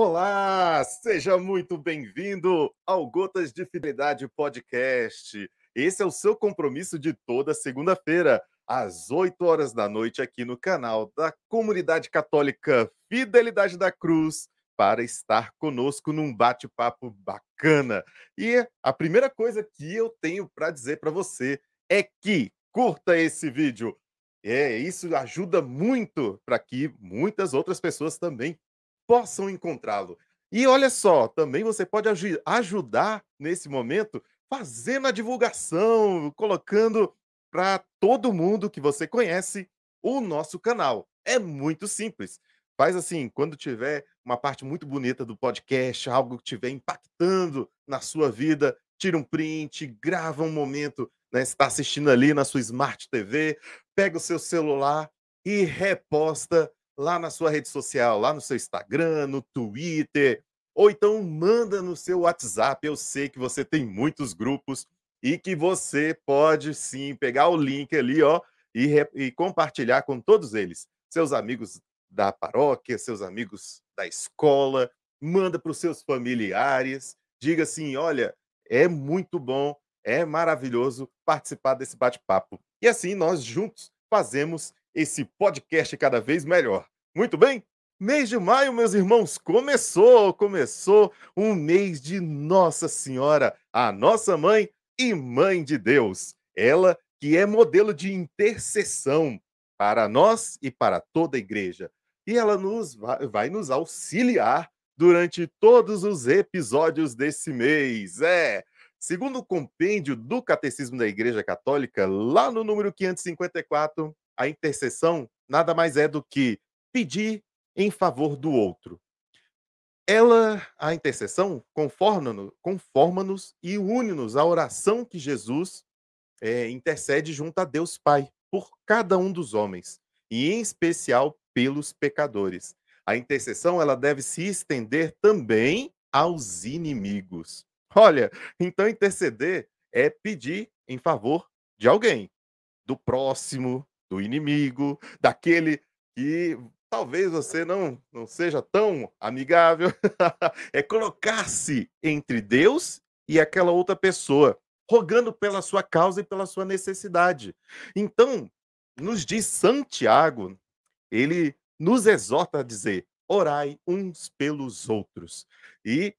Olá, seja muito bem-vindo ao Gotas de Fidelidade Podcast. Esse é o seu compromisso de toda segunda-feira, às 8 horas da noite, aqui no canal da Comunidade Católica Fidelidade da Cruz, para estar conosco num bate-papo bacana. E a primeira coisa que eu tenho para dizer para você é que curta esse vídeo. É, isso ajuda muito para que muitas outras pessoas também possam encontrá-lo. E olha só, também você pode ajudar nesse momento fazendo a divulgação, colocando para todo mundo que você conhece o nosso canal. É muito simples. Faz assim, quando tiver uma parte muito bonita do podcast, algo que estiver impactando na sua vida, tira um print, grava um momento, né? Está assistindo ali na sua Smart TV, pega o seu celular e reposta lá na sua rede social, lá no seu Instagram, no Twitter, ou então manda no seu WhatsApp. Eu sei que você tem muitos grupos e que você pode sim pegar o link ali, ó, e, e compartilhar com todos eles. Seus amigos da paróquia, seus amigos da escola, manda para os seus familiares, diga assim: olha, é muito bom, é maravilhoso participar desse bate-papo. E assim nós juntos fazemos esse podcast cada vez melhor. Muito bem? Mês de maio, meus irmãos, começou, começou um mês de Nossa Senhora, a nossa mãe e mãe de Deus. Ela que é modelo de intercessão para nós e para toda a igreja. E ela nos vai, vai nos auxiliar durante todos os episódios desse mês. É, segundo o compêndio do Catecismo da Igreja Católica, lá no número 554, a intercessão nada mais é do que pedir em favor do outro. Ela, a intercessão, conforma-nos conforma e une-nos à oração que Jesus é, intercede junto a Deus Pai por cada um dos homens, e em especial pelos pecadores. A intercessão ela deve se estender também aos inimigos. Olha, então interceder é pedir em favor de alguém, do próximo, do inimigo, daquele que talvez você não, não seja tão amigável. é colocar-se entre Deus e aquela outra pessoa, rogando pela sua causa e pela sua necessidade. Então, nos diz Santiago, ele nos exorta a dizer: orai uns pelos outros. E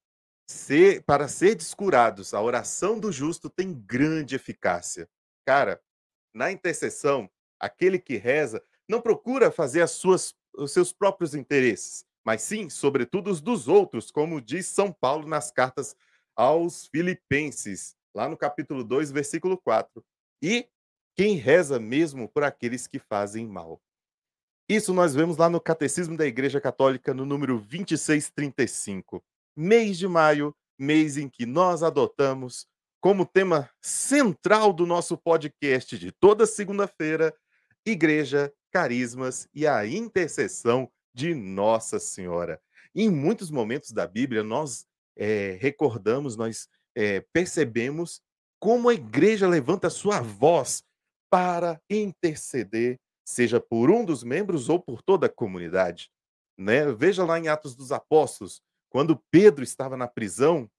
ser, para ser descurados, a oração do justo tem grande eficácia. Cara, na intercessão, aquele que reza não procura fazer as suas, os seus próprios interesses, mas sim, sobretudo, os dos outros, como diz São Paulo nas cartas aos Filipenses, lá no capítulo 2, versículo 4. E quem reza mesmo por aqueles que fazem mal. Isso nós vemos lá no Catecismo da Igreja Católica, no número 2635. Mês de maio, mês em que nós adotamos como tema central do nosso podcast de toda segunda-feira igreja, carismas e a intercessão de Nossa Senhora. Em muitos momentos da Bíblia, nós é, recordamos, nós é, percebemos como a igreja levanta sua voz para interceder, seja por um dos membros ou por toda a comunidade. Né? Veja lá em Atos dos Apóstolos, quando Pedro estava na prisão,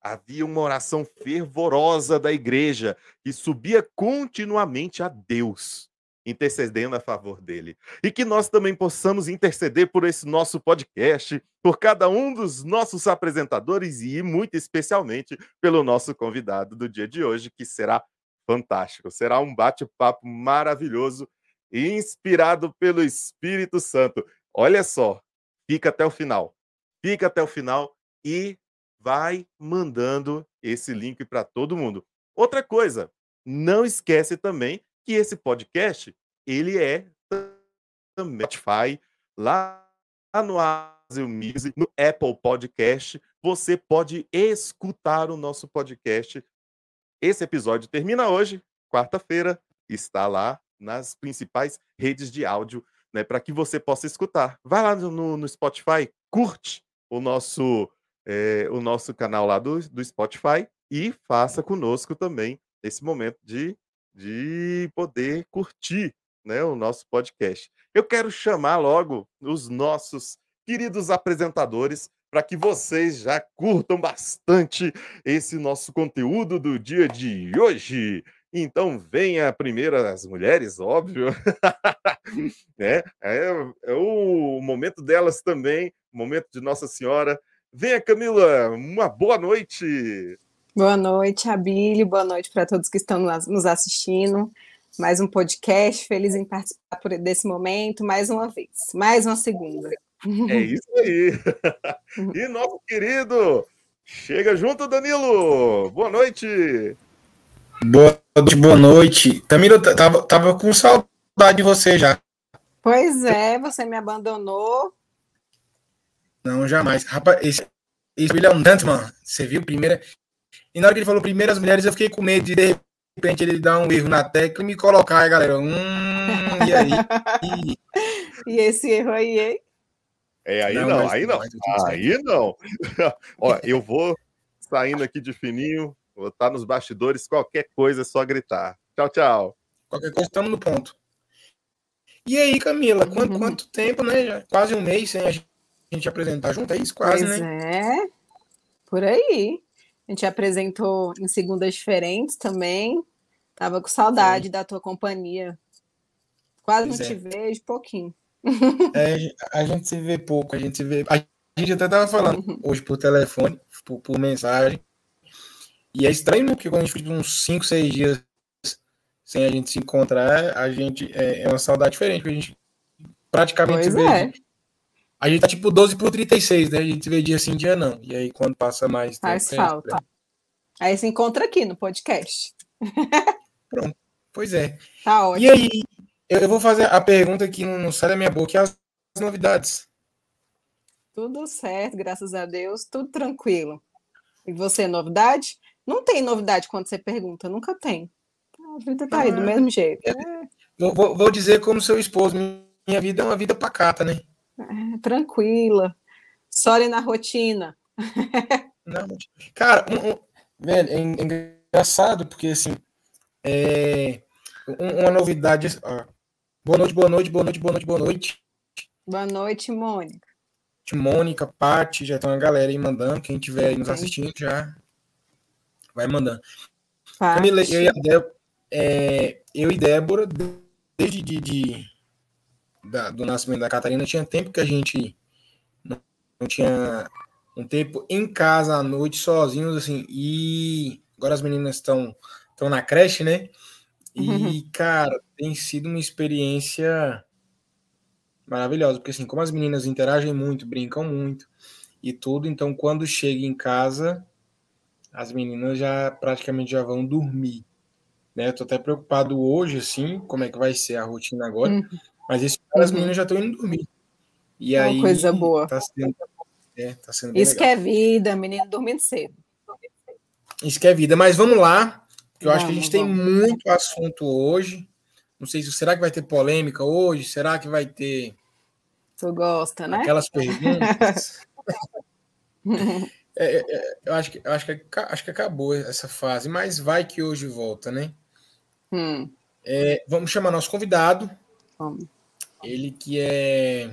havia uma oração fervorosa da igreja que subia continuamente a Deus intercedendo a favor dele. E que nós também possamos interceder por esse nosso podcast, por cada um dos nossos apresentadores e muito especialmente pelo nosso convidado do dia de hoje, que será fantástico. Será um bate-papo maravilhoso inspirado pelo Espírito Santo. Olha só, fica até o final. Fica até o final e vai mandando esse link para todo mundo. Outra coisa, não esquece também que esse podcast ele é também Spotify, lá no Amazon Music, no Apple Podcast, você pode escutar o nosso podcast. Esse episódio termina hoje, quarta-feira, está lá nas principais redes de áudio, né, para que você possa escutar. Vai lá no, no Spotify, curte o nosso é, o nosso canal lá do, do Spotify e faça conosco também esse momento de de poder curtir né, o nosso podcast. Eu quero chamar logo os nossos queridos apresentadores para que vocês já curtam bastante esse nosso conteúdo do dia de hoje. Então venha primeiro as mulheres, óbvio. é, é, é, o momento delas também, momento de Nossa Senhora. Venha, Camila, uma boa noite. Boa noite, Abílio. Boa noite para todos que estão nos assistindo. Mais um podcast, feliz em participar desse momento, mais uma vez, mais uma segunda. É isso aí. E nosso querido, chega junto, Danilo. Boa noite. Boa noite, boa noite. Camila, tava, tava com saudade de você já. Pois é, você me abandonou. Não, jamais. Rapaz, esse, esse William Dantman, você viu primeira. E na hora que ele falou primeiras mulheres, eu fiquei com medo de de repente ele dar um erro na tecla e me colocar, aí, galera. Hum, e aí? e esse erro aí, hein? É, aí não, não aí não. Aí não. Ó, eu vou saindo aqui de fininho, Vou estar nos bastidores, qualquer coisa é só gritar. Tchau, tchau. Qualquer coisa, estamos no ponto. E aí, Camila, quanto, uhum. quanto tempo, né? Quase um mês sem a gente apresentar junto, é isso? Quase, pois né? É, por aí. A gente apresentou em segundas diferentes também. Tava com saudade da tua companhia. Quase pois não é. te vejo, pouquinho. É, a gente se vê pouco, a gente se vê. A gente até tava falando uhum. hoje por telefone, por, por mensagem. E é estranho, porque quando a gente fica uns 5, 6 dias sem a gente se encontrar, a gente é, é uma saudade diferente, porque a gente praticamente pois vê. A gente tá tipo 12 por 36, né? A gente vê dia sim, dia não. E aí, quando passa mais Faz tempo, falta. Aí se encontra aqui no podcast. Pronto. Pois é. Tá ótimo. E aí, eu vou fazer a pergunta que não sai da minha boca, é as novidades. Tudo certo, graças a Deus, tudo tranquilo. E você, novidade? Não tem novidade quando você pergunta, nunca tem. A vida tá aí do ah, mesmo jeito. É. Vou, vou, dizer como seu esposo, minha vida é uma vida pacata, né? É, tranquila. Só ali na rotina. Não, cara, um, um, velho, é, engraçado porque assim, é, uma novidade. boa noite, boa noite, boa noite, boa noite, boa noite. Boa noite, Mônica. Mônica, Paty, já tem uma galera aí mandando. Quem tiver aí nos assistindo já vai mandando. Camila, eu e, Débora, é, eu e Débora, desde de, de da, do nascimento da Catarina, tinha tempo que a gente não, não, tinha um tempo em casa à noite, sozinhos, assim, e agora as meninas estão estão na creche, né? E, uhum. cara, tem sido uma experiência maravilhosa, porque assim, como as meninas interagem muito, brincam muito e tudo, então quando chega em casa, as meninas já praticamente já vão dormir. Né? Eu tô até preocupado hoje, assim, como é que vai ser a rotina agora. Uhum. Mas as uhum. meninas já estão indo dormir. E Uma aí. coisa boa. Tá sendo, é, tá sendo Isso legal. que é vida, menino dormindo cedo. Isso que é vida. Mas vamos lá, que eu vamos, acho que a gente vamos. tem muito assunto hoje. Não sei se será que vai ter polêmica hoje? Será que vai ter. Tu gosta, né? Aquelas perguntas. É, é, é, eu acho que, eu acho, que, acho que acabou essa fase, mas vai que hoje volta, né? Hum. É, vamos chamar nosso convidado. Vamos. Ele que é.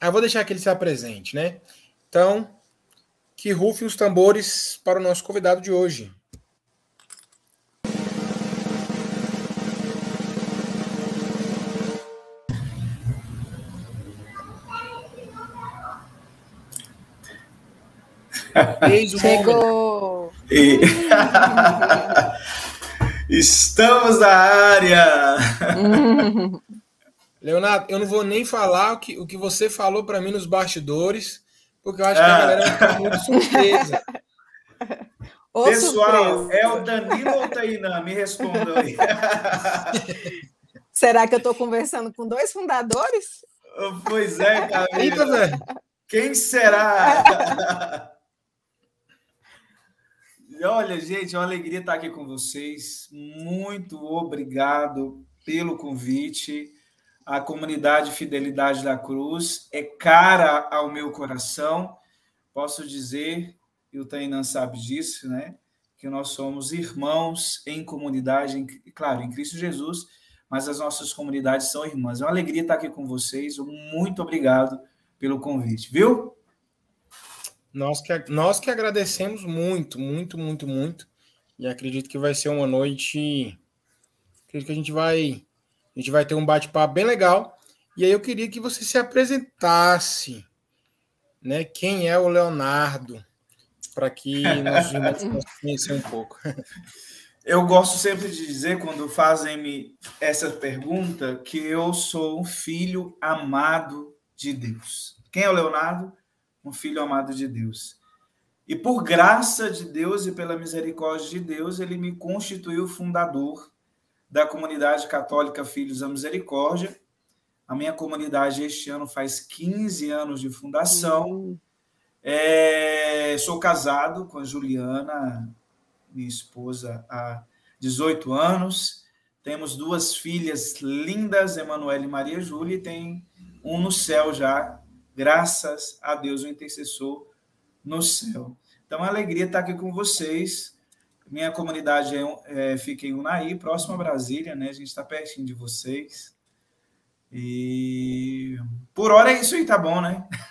Ah, vou deixar que ele se apresente, né? Então, que rufe os tambores para o nosso convidado de hoje. Chegou! E... Estamos na área! Leonardo, eu não vou nem falar o que, o que você falou para mim nos bastidores, porque eu acho que a ah. galera vai ficar muito surpresa. Ô, Pessoal, surpresa. é o Danilo ou o Tainá? Me respondam aí. Será que eu estou conversando com dois fundadores? Pois é, Camila. Quem será? Olha, gente, é uma alegria estar aqui com vocês. Muito obrigado pelo convite. A comunidade Fidelidade da Cruz é cara ao meu coração. Posso dizer, e o Tainan sabe disso, né? Que nós somos irmãos em comunidade, claro, em Cristo Jesus, mas as nossas comunidades são irmãs. É uma alegria estar aqui com vocês. Muito obrigado pelo convite, viu? Nós que, nós que agradecemos muito, muito, muito, muito. E acredito que vai ser uma noite. Acredito que a gente vai. A gente vai ter um bate-papo bem legal. E aí eu queria que você se apresentasse. Né? Quem é o Leonardo? Para que nós irmãos conhecer um pouco. Eu gosto sempre de dizer, quando fazem-me essa pergunta, que eu sou um filho amado de Deus. Quem é o Leonardo? Um filho amado de Deus. E por graça de Deus e pela misericórdia de Deus, ele me constituiu fundador da comunidade católica Filhos da Misericórdia. A minha comunidade este ano faz 15 anos de fundação. Uhum. É, sou casado com a Juliana, minha esposa, há 18 anos. Temos duas filhas lindas, Emanuela e Maria Júlia, e tem um no céu já, graças a Deus, o intercessor no céu. Então, é uma alegria estar aqui com vocês. Minha comunidade é, é, fica em Unai, próximo a Brasília, né? A gente está pertinho de vocês. E por hora é isso aí, tá bom, né?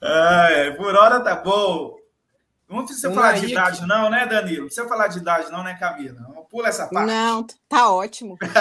ah, é, por hora tá bom. Não precisa falar de idade, não, né, Danilo? Não precisa falar de idade, não, né, Camila? Pula essa parte. Não, tá ótimo. 15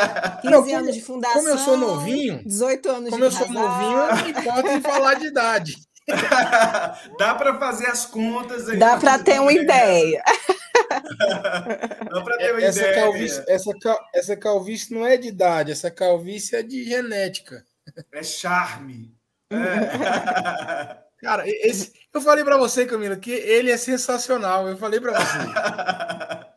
não, como, anos de fundação. Como eu sou novinho. 18 anos como de Como eu sou novinho, não importa em falar de idade. Dá para fazer as contas aí. Dá para ter uma ideia. Dá para ter uma essa ideia. Calvície, essa, essa calvície não é de idade, essa calvície é de genética. É charme. É. Cara, esse, eu falei para você, Camila, que ele é sensacional. Eu falei para você.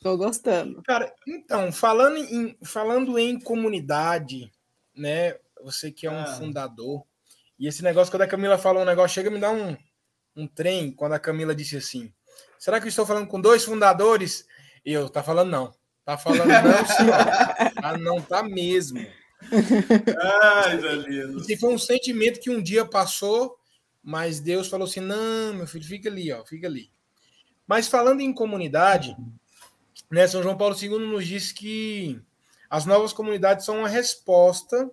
Tô gostando. Cara, então, falando em, falando em comunidade, né? Você que é um ah. fundador, e esse negócio, quando a Camila falou um negócio, chega me dar um, um trem, quando a Camila disse assim: será que eu estou falando com dois fundadores? E eu, tá falando não. Tá falando não, senhor. ah, não tá mesmo. Ai, Danilo. E foi um sentimento que um dia passou mas Deus falou assim: não, meu filho, fica ali, ó, fica ali. Mas falando em comunidade, né, São João Paulo II nos diz que as novas comunidades são uma resposta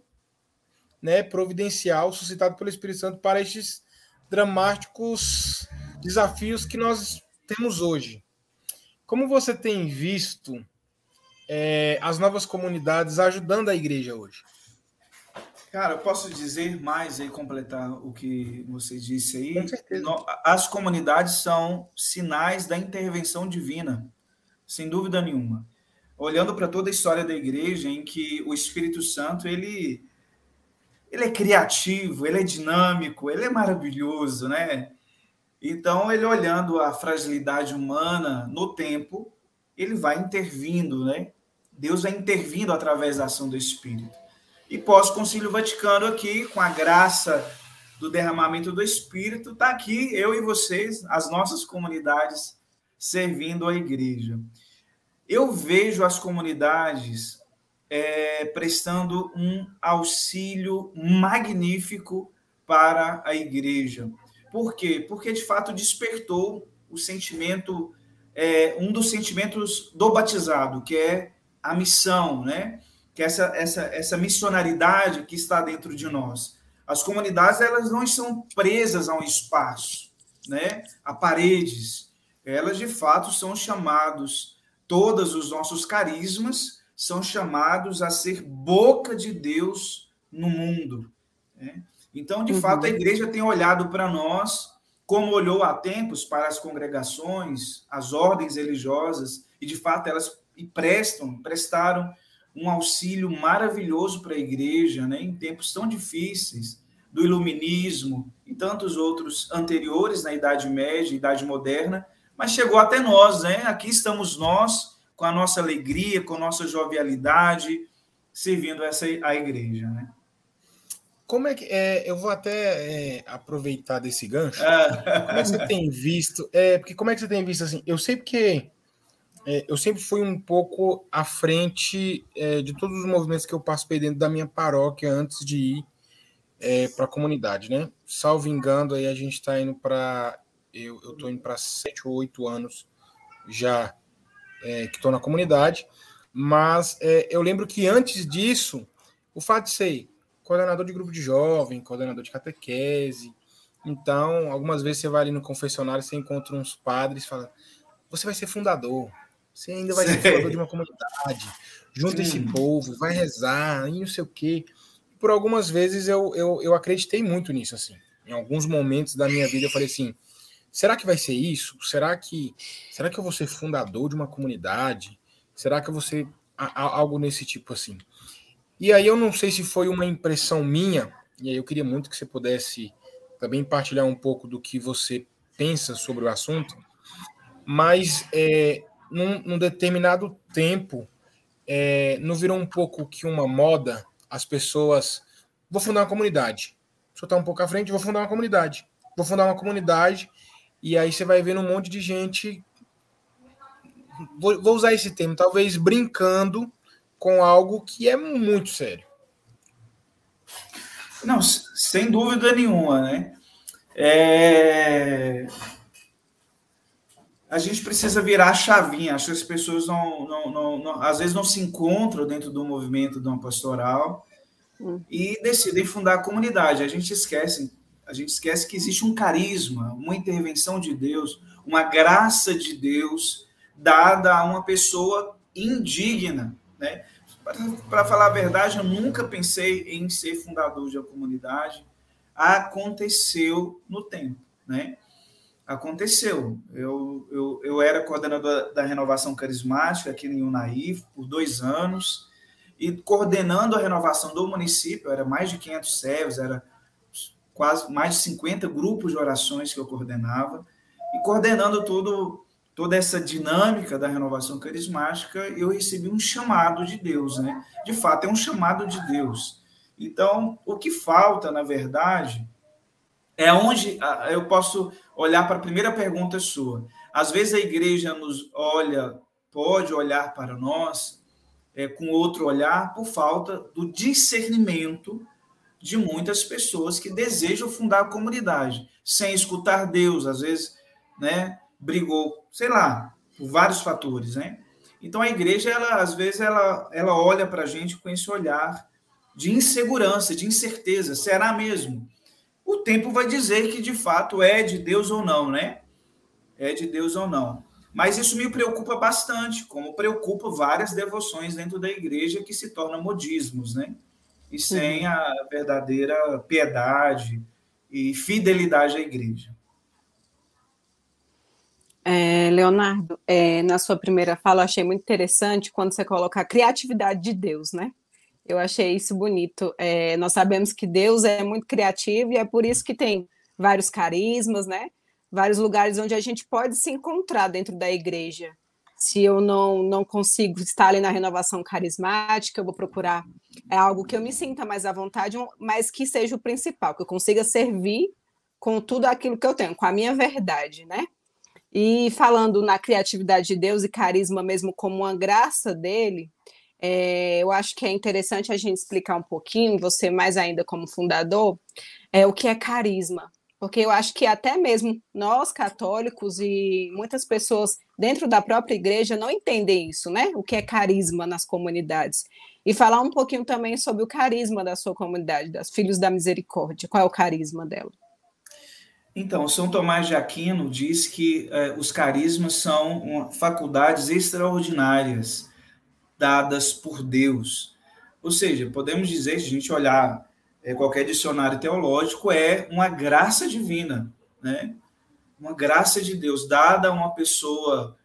né, providencial suscitada pelo Espírito Santo para estes dramáticos desafios que nós temos hoje. Como você tem visto é, as novas comunidades ajudando a igreja hoje? Cara, eu posso dizer mais e completar o que você disse aí. Com certeza. As comunidades são sinais da intervenção divina, sem dúvida nenhuma. Olhando para toda a história da igreja, em que o Espírito Santo ele ele é criativo, ele é dinâmico, ele é maravilhoso, né? Então, ele olhando a fragilidade humana no tempo, ele vai intervindo, né? Deus vai intervindo através da ação do Espírito. E pós-concílio Vaticano aqui, com a graça do derramamento do Espírito, está aqui eu e vocês, as nossas comunidades, servindo a igreja. Eu vejo as comunidades é, prestando um auxílio magnífico para a igreja. Por quê? Porque de fato despertou o sentimento, é, um dos sentimentos do batizado, que é a missão, né? que essa, essa, essa missionaridade que está dentro de nós. As comunidades elas não são presas a um espaço, né? a paredes. Elas, de fato, são chamados, todos os nossos carismas são chamados a ser boca de Deus no mundo. Né? Então, de uhum. fato, a igreja tem olhado para nós como olhou há tempos para as congregações, as ordens religiosas, e de fato elas prestam, prestaram um auxílio maravilhoso para a igreja, né, em tempos tão difíceis, do iluminismo e tantos outros anteriores na Idade Média, Idade Moderna, mas chegou até nós, né? Aqui estamos nós, com a nossa alegria, com a nossa jovialidade, servindo essa a igreja, né? Como é que é, eu vou até é, aproveitar desse gancho? Ah. Como é que você tem visto? É, porque como é que você tem visto assim? Eu sei porque é, eu sempre fui um pouco à frente é, de todos os movimentos que eu participei dentro da minha paróquia antes de ir é, para a comunidade, né? Salvo engano, aí a gente está indo para. Eu estou indo para sete ou oito anos já é, que estou na comunidade, mas é, eu lembro que antes disso, o fato de ser coordenador de grupo de jovem, coordenador de catequese. Então, algumas vezes você vai ali no confessionário, você encontra uns padres, fala: você vai ser fundador, você ainda vai ser fundador de uma comunidade, junta esse povo, vai rezar, e não sei o quê. Por algumas vezes eu, eu, eu acreditei muito nisso, assim. Em alguns momentos da minha vida eu falei assim, será que vai ser isso? Será que, será que eu vou ser fundador de uma comunidade? Será que eu vou ser algo nesse tipo assim? E aí eu não sei se foi uma impressão minha, e aí eu queria muito que você pudesse também partilhar um pouco do que você pensa sobre o assunto, mas é, num, num determinado tempo, é, não virou um pouco que uma moda as pessoas. Vou fundar uma comunidade. Se eu estar um pouco à frente, vou fundar uma comunidade. Vou fundar uma comunidade, e aí você vai vendo um monte de gente. Vou, vou usar esse termo, talvez brincando com algo que é muito sério. Não, sem dúvida nenhuma, né? É a gente precisa virar a chavinha. Acho que as pessoas não, não, não, não, às vezes não se encontram dentro do movimento de uma pastoral hum. e decidem fundar a comunidade. A gente esquece, a gente esquece que existe um carisma, uma intervenção de Deus, uma graça de Deus dada a uma pessoa indigna, né? Para falar a verdade, eu nunca pensei em ser fundador de uma comunidade. Aconteceu no tempo, né? aconteceu. Eu, eu, eu era coordenador da renovação carismática aqui em Unaí por dois anos e coordenando a renovação do município, era mais de 500 servos, era quase mais de 50 grupos de orações que eu coordenava e coordenando tudo toda essa dinâmica da renovação carismática, eu recebi um chamado de Deus, né? De fato, é um chamado de Deus. Então, o que falta, na verdade, é onde eu posso olhar para a primeira pergunta sua. Às vezes a igreja nos olha, pode olhar para nós é, com outro olhar por falta do discernimento de muitas pessoas que desejam fundar a comunidade, sem escutar Deus, às vezes, né, brigou, sei lá, por vários fatores, né? Então a igreja, ela às vezes ela, ela olha para a gente com esse olhar de insegurança, de incerteza, será mesmo? o tempo vai dizer que de fato é de Deus ou não, né? É de Deus ou não. Mas isso me preocupa bastante, como preocupa várias devoções dentro da igreja que se tornam modismos, né? E sem a verdadeira piedade e fidelidade à igreja. É, Leonardo, é, na sua primeira fala, achei muito interessante quando você coloca a criatividade de Deus, né? Eu achei isso bonito. É, nós sabemos que Deus é muito criativo e é por isso que tem vários carismas, né? Vários lugares onde a gente pode se encontrar dentro da igreja. Se eu não, não consigo estar ali na renovação carismática, eu vou procurar é algo que eu me sinta mais à vontade, mas que seja o principal, que eu consiga servir com tudo aquilo que eu tenho, com a minha verdade, né? E falando na criatividade de Deus e carisma mesmo como uma graça dele, é, eu acho que é interessante a gente explicar um pouquinho, você mais ainda como fundador, é, o que é carisma. Porque eu acho que até mesmo nós católicos e muitas pessoas dentro da própria igreja não entendem isso, né? O que é carisma nas comunidades. E falar um pouquinho também sobre o carisma da sua comunidade, das Filhos da Misericórdia. Qual é o carisma dela? Então, São Tomás de Aquino diz que eh, os carismas são faculdades extraordinárias dadas por Deus. Ou seja, podemos dizer, se a gente olhar qualquer dicionário teológico, é uma graça divina, né? Uma graça de Deus dada a uma pessoa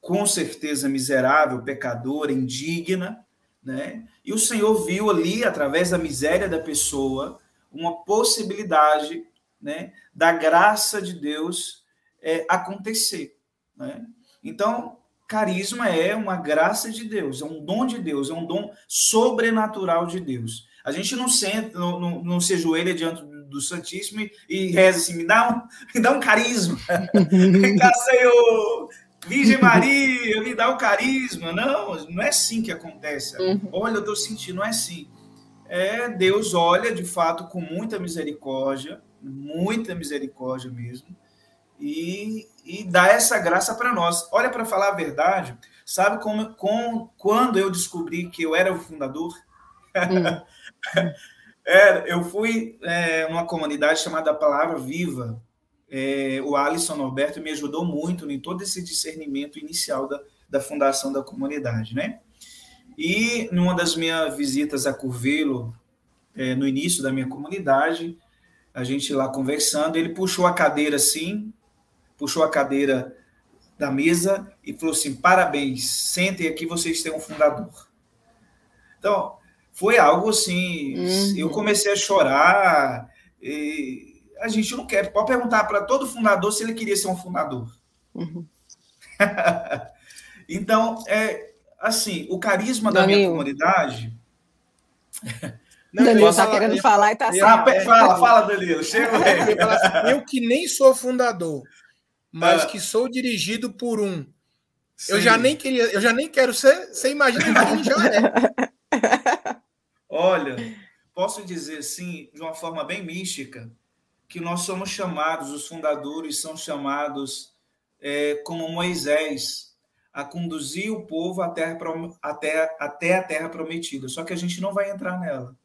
com certeza miserável, pecadora, indigna, né? E o Senhor viu ali, através da miséria da pessoa, uma possibilidade, né, da graça de Deus é, acontecer, né? Então, Carisma é uma graça de Deus, é um dom de Deus, é um dom sobrenatural de Deus. A gente não senta, não, não, não se ajoelha diante do Santíssimo e, e reza assim, me dá um, me dá um carisma. Senhor, Virgem Maria, me dá o um carisma. Não, não é assim que acontece. Uhum. Olha, eu estou sentindo, não é assim. É, Deus olha de fato com muita misericórdia, muita misericórdia mesmo, e, e dá essa graça para nós. Olha, para falar a verdade, sabe como, com, quando eu descobri que eu era o fundador? Hum. É, eu fui é, numa comunidade chamada Palavra Viva. É, o Alisson Norberto me ajudou muito em todo esse discernimento inicial da, da fundação da comunidade, né? E numa das minhas visitas a Curvelo, é, no início da minha comunidade, a gente lá conversando, ele puxou a cadeira assim, puxou a cadeira da mesa e falou assim: parabéns, sentem aqui, vocês têm um fundador. Então, foi algo assim, uhum. eu comecei a chorar. a gente não quer, pode perguntar para todo fundador se ele queria ser um fundador. Uhum. então, é assim, o carisma da minha comunidade. Não, Danilo está querendo falar e está ah, Fala, fala, Danilo. Chega aí. Assim, eu que nem sou fundador, mas ah. que sou dirigido por um. Sim. Eu já nem queria, eu já nem quero ser, você imagina que a gente já é. Olha, posso dizer assim, de uma forma bem mística, que nós somos chamados, os fundadores são chamados é, como Moisés, a conduzir o povo até, até, até a terra prometida. Só que a gente não vai entrar nela.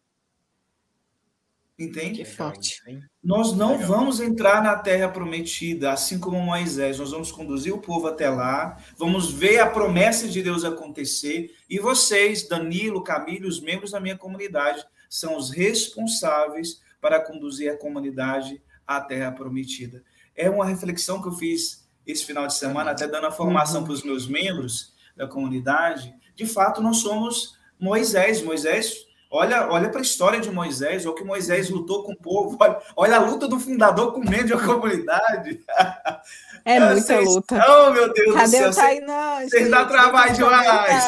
Entende? Que forte. Nós não Legal. vamos entrar na terra prometida, assim como Moisés. Nós vamos conduzir o povo até lá, vamos ver a promessa de Deus acontecer. E vocês, Danilo, Camilo, os membros da minha comunidade, são os responsáveis para conduzir a comunidade à terra prometida. É uma reflexão que eu fiz esse final de semana, até dando a formação uhum. para os meus membros da comunidade. De fato, nós somos Moisés. Moisés Olha, olha para a história de Moisés, ou que Moisés lutou com o povo. Olha, olha a luta do fundador com medo de uma comunidade. É muita Vocês, luta. Oh, meu Deus Cadê do céu. Cadê o Tainan? Vocês dão trabalho demais.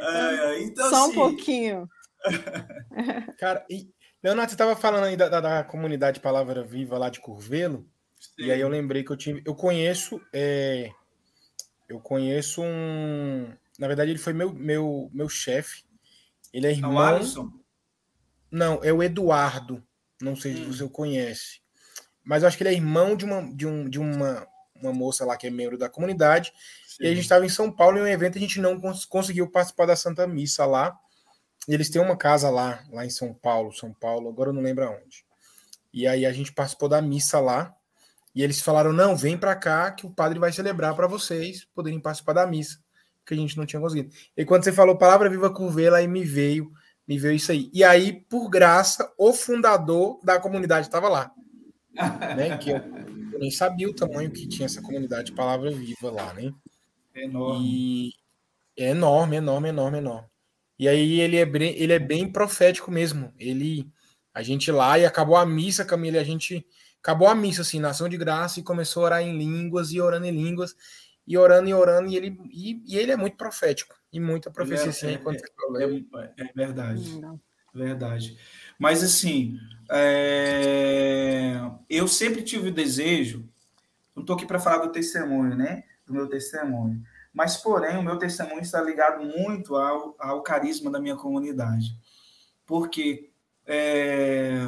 é, então, Só um pouquinho. Cara, e, Leonardo, você estava falando aí da, da, da, comunidade Palavra Viva lá de Curvelo. Sim. E aí eu lembrei que eu tive. Eu conheço. É, eu conheço um na verdade, ele foi meu, meu, meu chefe. Ele é, é irmão. Alisson? Não, é o Eduardo. Não sei hum. se você o conhece. Mas eu acho que ele é irmão de uma, de um, de uma, uma moça lá que é membro da comunidade. Sim. E a gente estava em São Paulo em um evento a gente não cons conseguiu participar da Santa Missa lá. Eles têm uma casa lá, lá em São Paulo, São Paulo, agora eu não lembro aonde. E aí a gente participou da missa lá. E eles falaram: não, vem para cá que o padre vai celebrar para vocês poderem participar da missa que a gente não tinha conseguido. E quando você falou Palavra Viva Curvela, aí me veio, me veio isso aí. E aí, por graça, o fundador da comunidade estava lá. né? Que eu, eu, nem sabia o tamanho que tinha essa comunidade Palavra Viva lá, né? É enorme. E é enorme, enorme, enorme, enorme. E aí ele é bem, ele é bem profético mesmo. Ele a gente lá e acabou a missa, Camila, a gente acabou a missa assim, nação de graça e começou a orar em línguas e orando em línguas e orando e orando, e ele, e, e ele é muito profético, e muita profecia é, assim, é, é, é, verdade. Verdade. Mas assim, é, eu sempre tive o desejo, não estou aqui para falar do testemunho, né? Do meu testemunho. Mas, porém, o meu testemunho está ligado muito ao, ao carisma da minha comunidade. Porque é,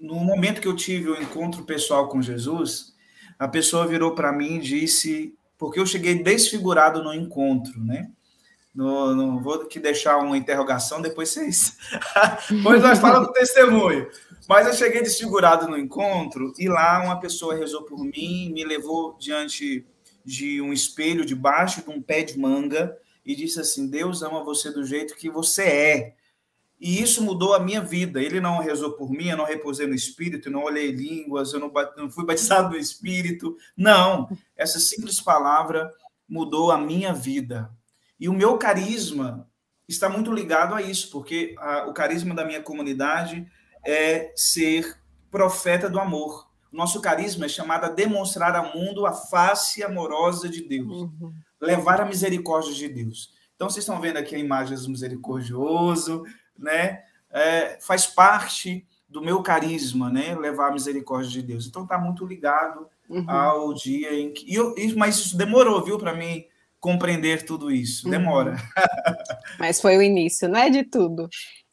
no momento que eu tive o encontro pessoal com Jesus, a pessoa virou para mim e disse, porque eu cheguei desfigurado no encontro, né? No, no, vou aqui deixar uma interrogação, depois vocês. depois nós falamos do testemunho. Mas eu cheguei desfigurado no encontro e lá uma pessoa rezou por mim, me levou diante de um espelho debaixo de um pé de manga e disse assim: Deus ama você do jeito que você é. E isso mudou a minha vida. Ele não rezou por mim, eu não repousei no Espírito, eu não olhei línguas, eu não, não fui batizado no Espírito. Não, essa simples palavra mudou a minha vida. E o meu carisma está muito ligado a isso, porque a, o carisma da minha comunidade é ser profeta do amor. Nosso carisma é chamado a demonstrar ao mundo a face amorosa de Deus, uhum. levar a misericórdia de Deus. Então, vocês estão vendo aqui a imagem do misericordioso, né? É, faz parte do meu carisma, né? Levar a misericórdia de Deus. Então está muito ligado uhum. ao dia em que. Eu, mas isso demorou, viu, para mim compreender tudo isso. Uhum. Demora. Uhum. mas foi o início, não é de tudo.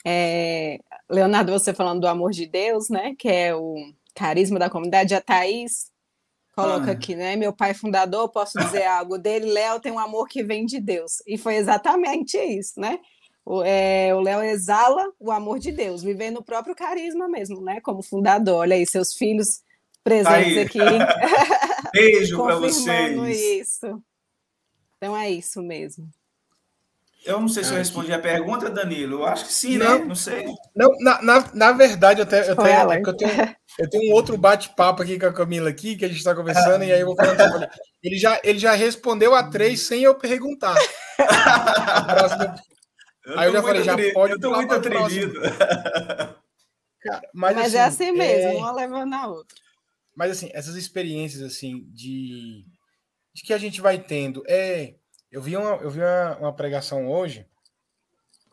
É... Leonardo, você falando do amor de Deus, né? Que é o carisma da comunidade, a Thaís coloca ah. aqui, né? Meu pai fundador, posso dizer algo dele, Léo tem um amor que vem de Deus. E foi exatamente isso, né? O é, Léo exala o amor de Deus, vivendo o próprio carisma mesmo, né? Como fundador. Olha aí, seus filhos presentes aí. aqui. Beijo para vocês. isso. Então é isso mesmo. Eu não sei se eu respondi a pergunta, Danilo. Eu acho que sim, né? não, né? Não sei. Não, na, na, na verdade, eu, tenho, eu, tenho, é eu, tenho, eu tenho um outro bate-papo aqui com a Camila aqui, que a gente está conversando, e aí eu vou falando. Ele já, ele já respondeu a três sem eu perguntar. eu aí eu já falei, já pode. Eu estou muito atrevido. Cara, mas, mas é assim, é assim mesmo, é... uma levando a outra. Mas assim, essas experiências assim de, de que a gente vai tendo é eu vi uma, eu vi uma, uma pregação hoje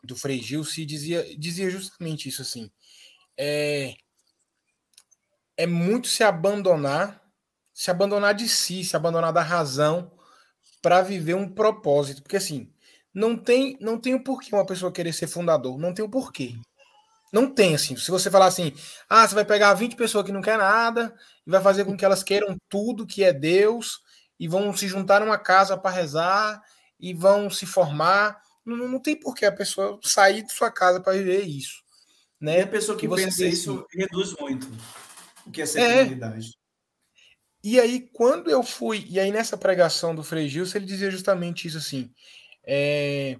do Frei Gil se dizia, dizia justamente isso assim. É, é muito se abandonar, se abandonar de si, se abandonar da razão para viver um propósito, porque assim, não tem não tem o porquê uma pessoa querer ser fundador, não tem o porquê. Não tem assim. Se você falar assim, ah, você vai pegar 20 pessoas que não quer nada e vai fazer com que elas queiram tudo que é Deus e vão se juntar numa casa para rezar e vão se formar. Não, não tem por que a pessoa sair de sua casa para viver isso. Né? E a pessoa que você pensa isso reduz muito o que é ser é. comunidade. E aí, quando eu fui, e aí nessa pregação do Frei Gilson, ele dizia justamente isso assim: é,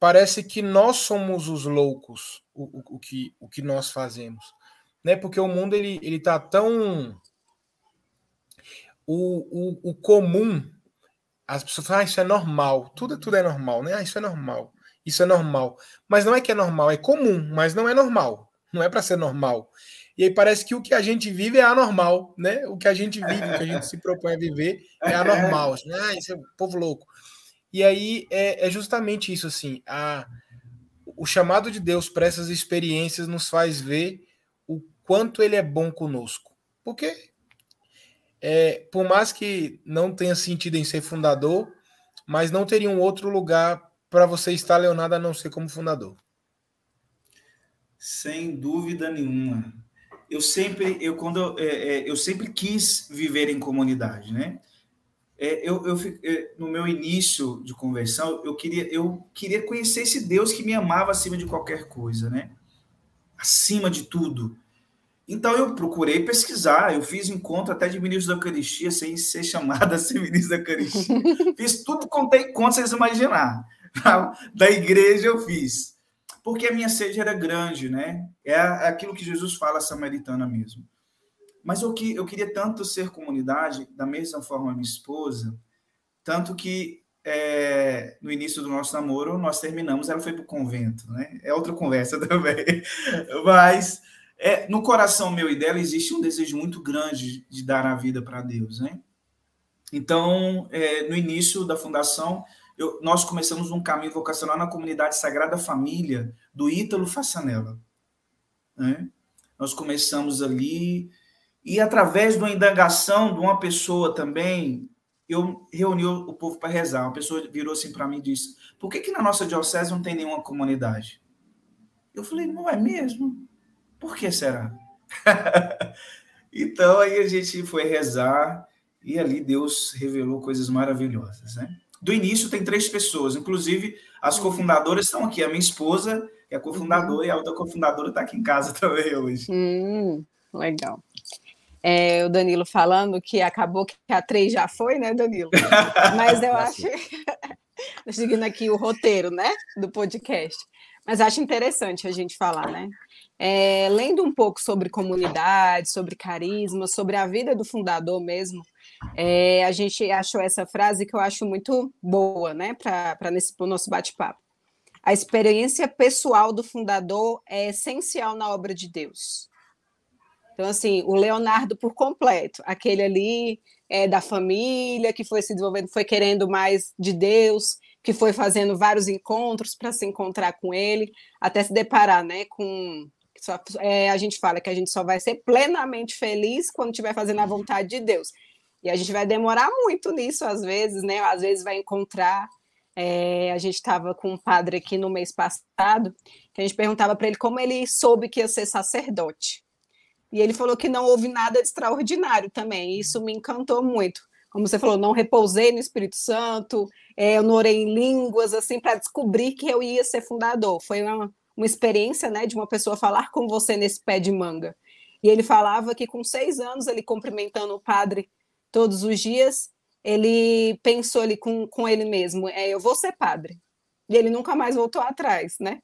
parece que nós somos os loucos, o, o, o, que, o que nós fazemos. Né? Porque o mundo ele, ele tá tão o, o, o comum, as pessoas falam, ah, isso é normal, tudo, tudo é normal, né? Ah, isso é normal, isso é normal. Mas não é que é normal, é comum, mas não é normal. Não é para ser normal. E aí parece que o que a gente vive é anormal, né? O que a gente vive, o que a gente se propõe a viver é anormal. Assim, ah, isso é um povo louco. E aí é, é justamente isso, assim, a, o chamado de Deus para essas experiências nos faz ver o quanto ele é bom conosco. Porque é, por mais que não tenha sentido em ser fundador, mas não teria um outro lugar para você estar, Leonardo, a não ser como fundador. Sem dúvida nenhuma. Eu sempre, eu quando é, é, eu sempre quis viver em comunidade, né? É, eu, eu, é, no meu início de conversão, eu queria, eu queria conhecer esse Deus que me amava acima de qualquer coisa, né? Acima de tudo. Então eu procurei pesquisar, eu fiz encontro até de ministro da Eucaristia, sem ser chamado a ser ministro da Eucaristia. fiz tudo contei quanto vocês imaginar. Da igreja eu fiz. Porque a minha sede era grande, né? É aquilo que Jesus fala a samaritana mesmo. Mas eu, que, eu queria tanto ser comunidade, da mesma forma minha esposa, tanto que é, no início do nosso namoro nós terminamos, ela foi para o convento, né? É outra conversa também. Mas é, no coração meu e dela existe um desejo muito grande de dar a vida para Deus, né? Então, é, no início da fundação, eu, nós começamos um caminho vocacional na comunidade Sagrada Família do Ítalo Façanella. Né? Nós começamos ali e através de uma indagação de uma pessoa também, eu reuni o povo para rezar. Uma pessoa virou assim para mim e disse: "Por que que na nossa diocese não tem nenhuma comunidade?" Eu falei: "Não é mesmo?" Por que será? então aí a gente foi rezar e ali Deus revelou coisas maravilhosas, né? Do início tem três pessoas, inclusive as cofundadoras estão aqui, a minha esposa é a cofundadora e a outra cofundadora está aqui em casa também hoje. Hum, legal. É, o Danilo falando que acabou que a três já foi, né, Danilo? Mas eu acho, seguindo aqui o roteiro, né, do podcast. Mas acho interessante a gente falar, né? É, lendo um pouco sobre comunidade, sobre carisma, sobre a vida do fundador mesmo, é, a gente achou essa frase que eu acho muito boa, né, para o nosso bate-papo. A experiência pessoal do fundador é essencial na obra de Deus. Então, assim, o Leonardo por completo, aquele ali é, da família que foi se desenvolvendo, foi querendo mais de Deus, que foi fazendo vários encontros para se encontrar com ele, até se deparar né, com só, é, a gente fala que a gente só vai ser plenamente feliz quando estiver fazendo a vontade de Deus. E a gente vai demorar muito nisso, às vezes, né? Às vezes vai encontrar. É, a gente estava com um padre aqui no mês passado, que a gente perguntava para ele como ele soube que ia ser sacerdote. E ele falou que não houve nada de extraordinário também. Isso me encantou muito. como você falou, não repousei no Espírito Santo, é, eu não orei em línguas, assim, para descobrir que eu ia ser fundador. Foi uma, uma experiência, né, de uma pessoa falar com você nesse pé de manga. E ele falava que com seis anos, ele cumprimentando o padre todos os dias, ele pensou ali com, com ele mesmo, é, eu vou ser padre. E ele nunca mais voltou atrás, né?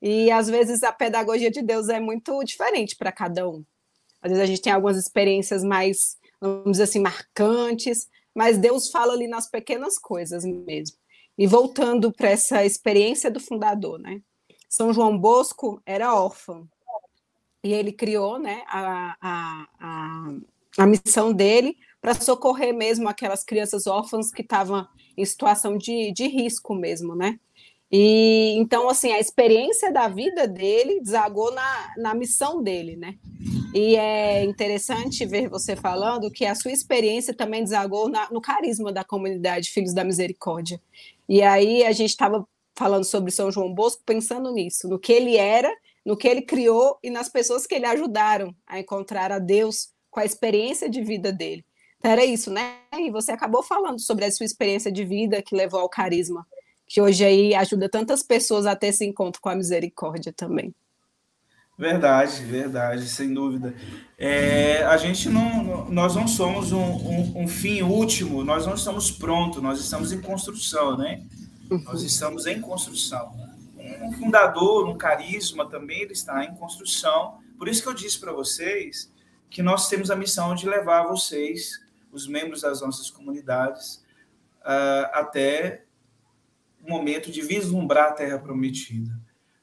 E às vezes a pedagogia de Deus é muito diferente para cada um. Às vezes a gente tem algumas experiências mais, vamos dizer assim, marcantes, mas Deus fala ali nas pequenas coisas mesmo. E voltando para essa experiência do fundador, né? São João Bosco era órfão e ele criou, né, a, a, a, a missão dele para socorrer mesmo aquelas crianças órfãs que estavam em situação de, de risco mesmo, né? E então, assim, a experiência da vida dele desagou na, na missão dele, né? E é interessante ver você falando que a sua experiência também desagou na, no carisma da comunidade Filhos da Misericórdia. E aí a gente estava falando sobre São João Bosco, pensando nisso, no que ele era, no que ele criou e nas pessoas que ele ajudaram a encontrar a Deus com a experiência de vida dele. Então era isso, né? E você acabou falando sobre a sua experiência de vida que levou ao carisma que hoje aí ajuda tantas pessoas a ter esse encontro com a misericórdia também. Verdade, verdade, sem dúvida. É, a gente não, nós não somos um, um, um, fim último, nós não estamos prontos, nós estamos em construção, né? Uhum. Nós estamos em construção. Um fundador, um carisma também, ele está em construção. Por isso que eu disse para vocês que nós temos a missão de levar vocês, os membros das nossas comunidades, uh, até momento de vislumbrar a Terra Prometida,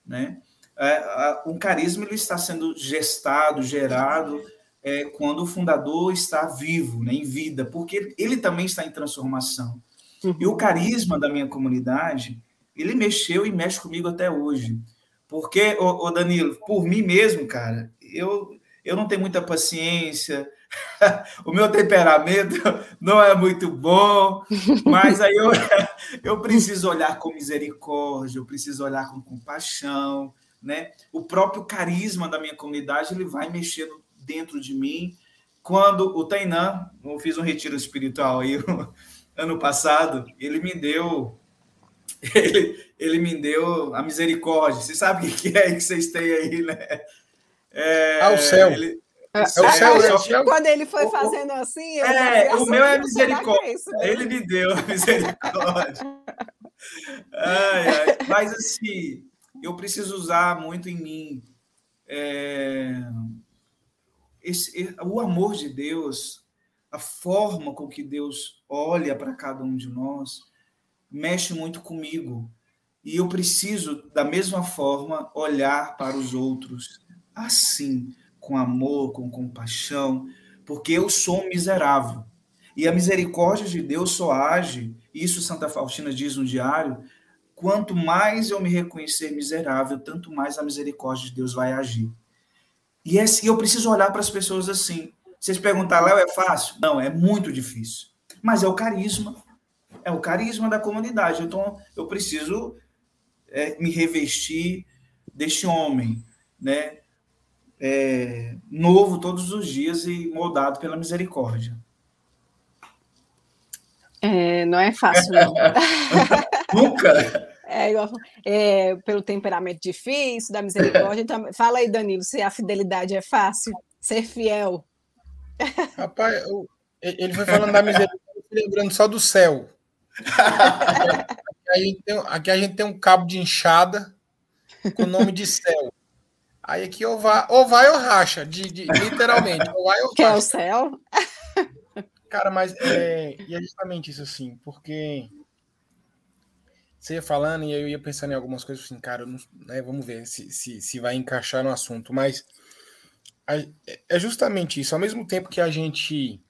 né? É, um carisma ele está sendo gestado, gerado é, quando o fundador está vivo, né, em vida, porque ele também está em transformação. Uhum. E o carisma da minha comunidade, ele mexeu e mexe comigo até hoje. Porque, ô, ô Danilo, por mim mesmo, cara, eu, eu não tenho muita paciência, o meu temperamento não é muito bom, mas aí eu, eu preciso olhar com misericórdia, eu preciso olhar com compaixão, né? O próprio carisma da minha comunidade ele vai mexendo dentro de mim. Quando o Tainan, eu fiz um retiro espiritual aí ano passado, ele me deu ele, ele me deu a misericórdia. Você sabe o que é que vocês têm aí, né? É, ah, o céu. Ele, é, o céu, é, céu. Quando ele foi fazendo assim. É, o meu é misericórdia. É isso, ele me deu a misericórdia. ai, ai. Mas assim, eu preciso usar muito em mim é, esse, o amor de Deus, a forma com que Deus olha para cada um de nós, mexe muito comigo. E eu preciso, da mesma forma, olhar para os outros assim com amor, com compaixão, porque eu sou um miserável. E a misericórdia de Deus só age, isso Santa Faustina diz no diário, quanto mais eu me reconhecer miserável, tanto mais a misericórdia de Deus vai agir. E é, eu preciso olhar para as pessoas assim. Vocês perguntar, Léo, é fácil? Não, é muito difícil. Mas é o carisma. É o carisma da comunidade. Então, eu preciso é, me revestir deste homem, né? é, novo todos os dias e moldado pela misericórdia. É, não é fácil, não. Nunca! É, igual, é, pelo temperamento difícil, da misericórdia. Então, fala aí, Danilo, se a fidelidade é fácil, ser fiel. Rapaz, eu, ele foi falando da misericórdia, lembrando só do céu. Aqui a, gente tem, aqui a gente tem um cabo de enxada com o nome de céu. Aí aqui ou vai ou, vai, ou racha, de, de literalmente. Ou vai ou racha. Que é o céu? Cara, mas é, e é justamente isso assim, porque você ia falando e eu ia pensando em algumas coisas assim, cara, não, né, vamos ver se, se, se vai encaixar no assunto, mas é justamente isso. Ao mesmo tempo que a gente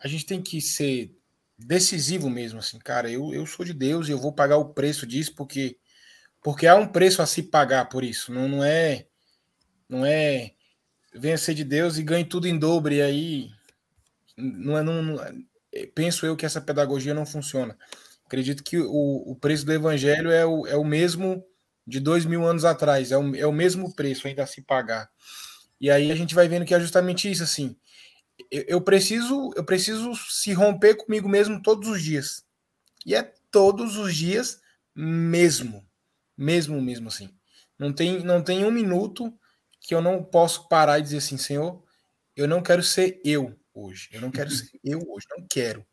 a gente tem que ser decisivo mesmo, assim, cara, eu, eu sou de Deus e eu vou pagar o preço disso porque porque há um preço a se pagar por isso. Não, não é não é venha ser de Deus e ganhe tudo em dobro, e aí não é, não, não, é, penso eu que essa pedagogia não funciona. Acredito que o, o preço do evangelho é o, é o mesmo de dois mil anos atrás, é o, é o mesmo preço ainda a se pagar. E aí a gente vai vendo que é justamente isso, assim, eu, eu, preciso eu preciso se romper comigo mesmo todos os dias. E é todos os dias mesmo. Mesmo, mesmo assim. Não tem, não tem um minuto que eu não posso parar e dizer assim, Senhor, eu não quero ser eu hoje. Eu não quero ser eu hoje. Não quero.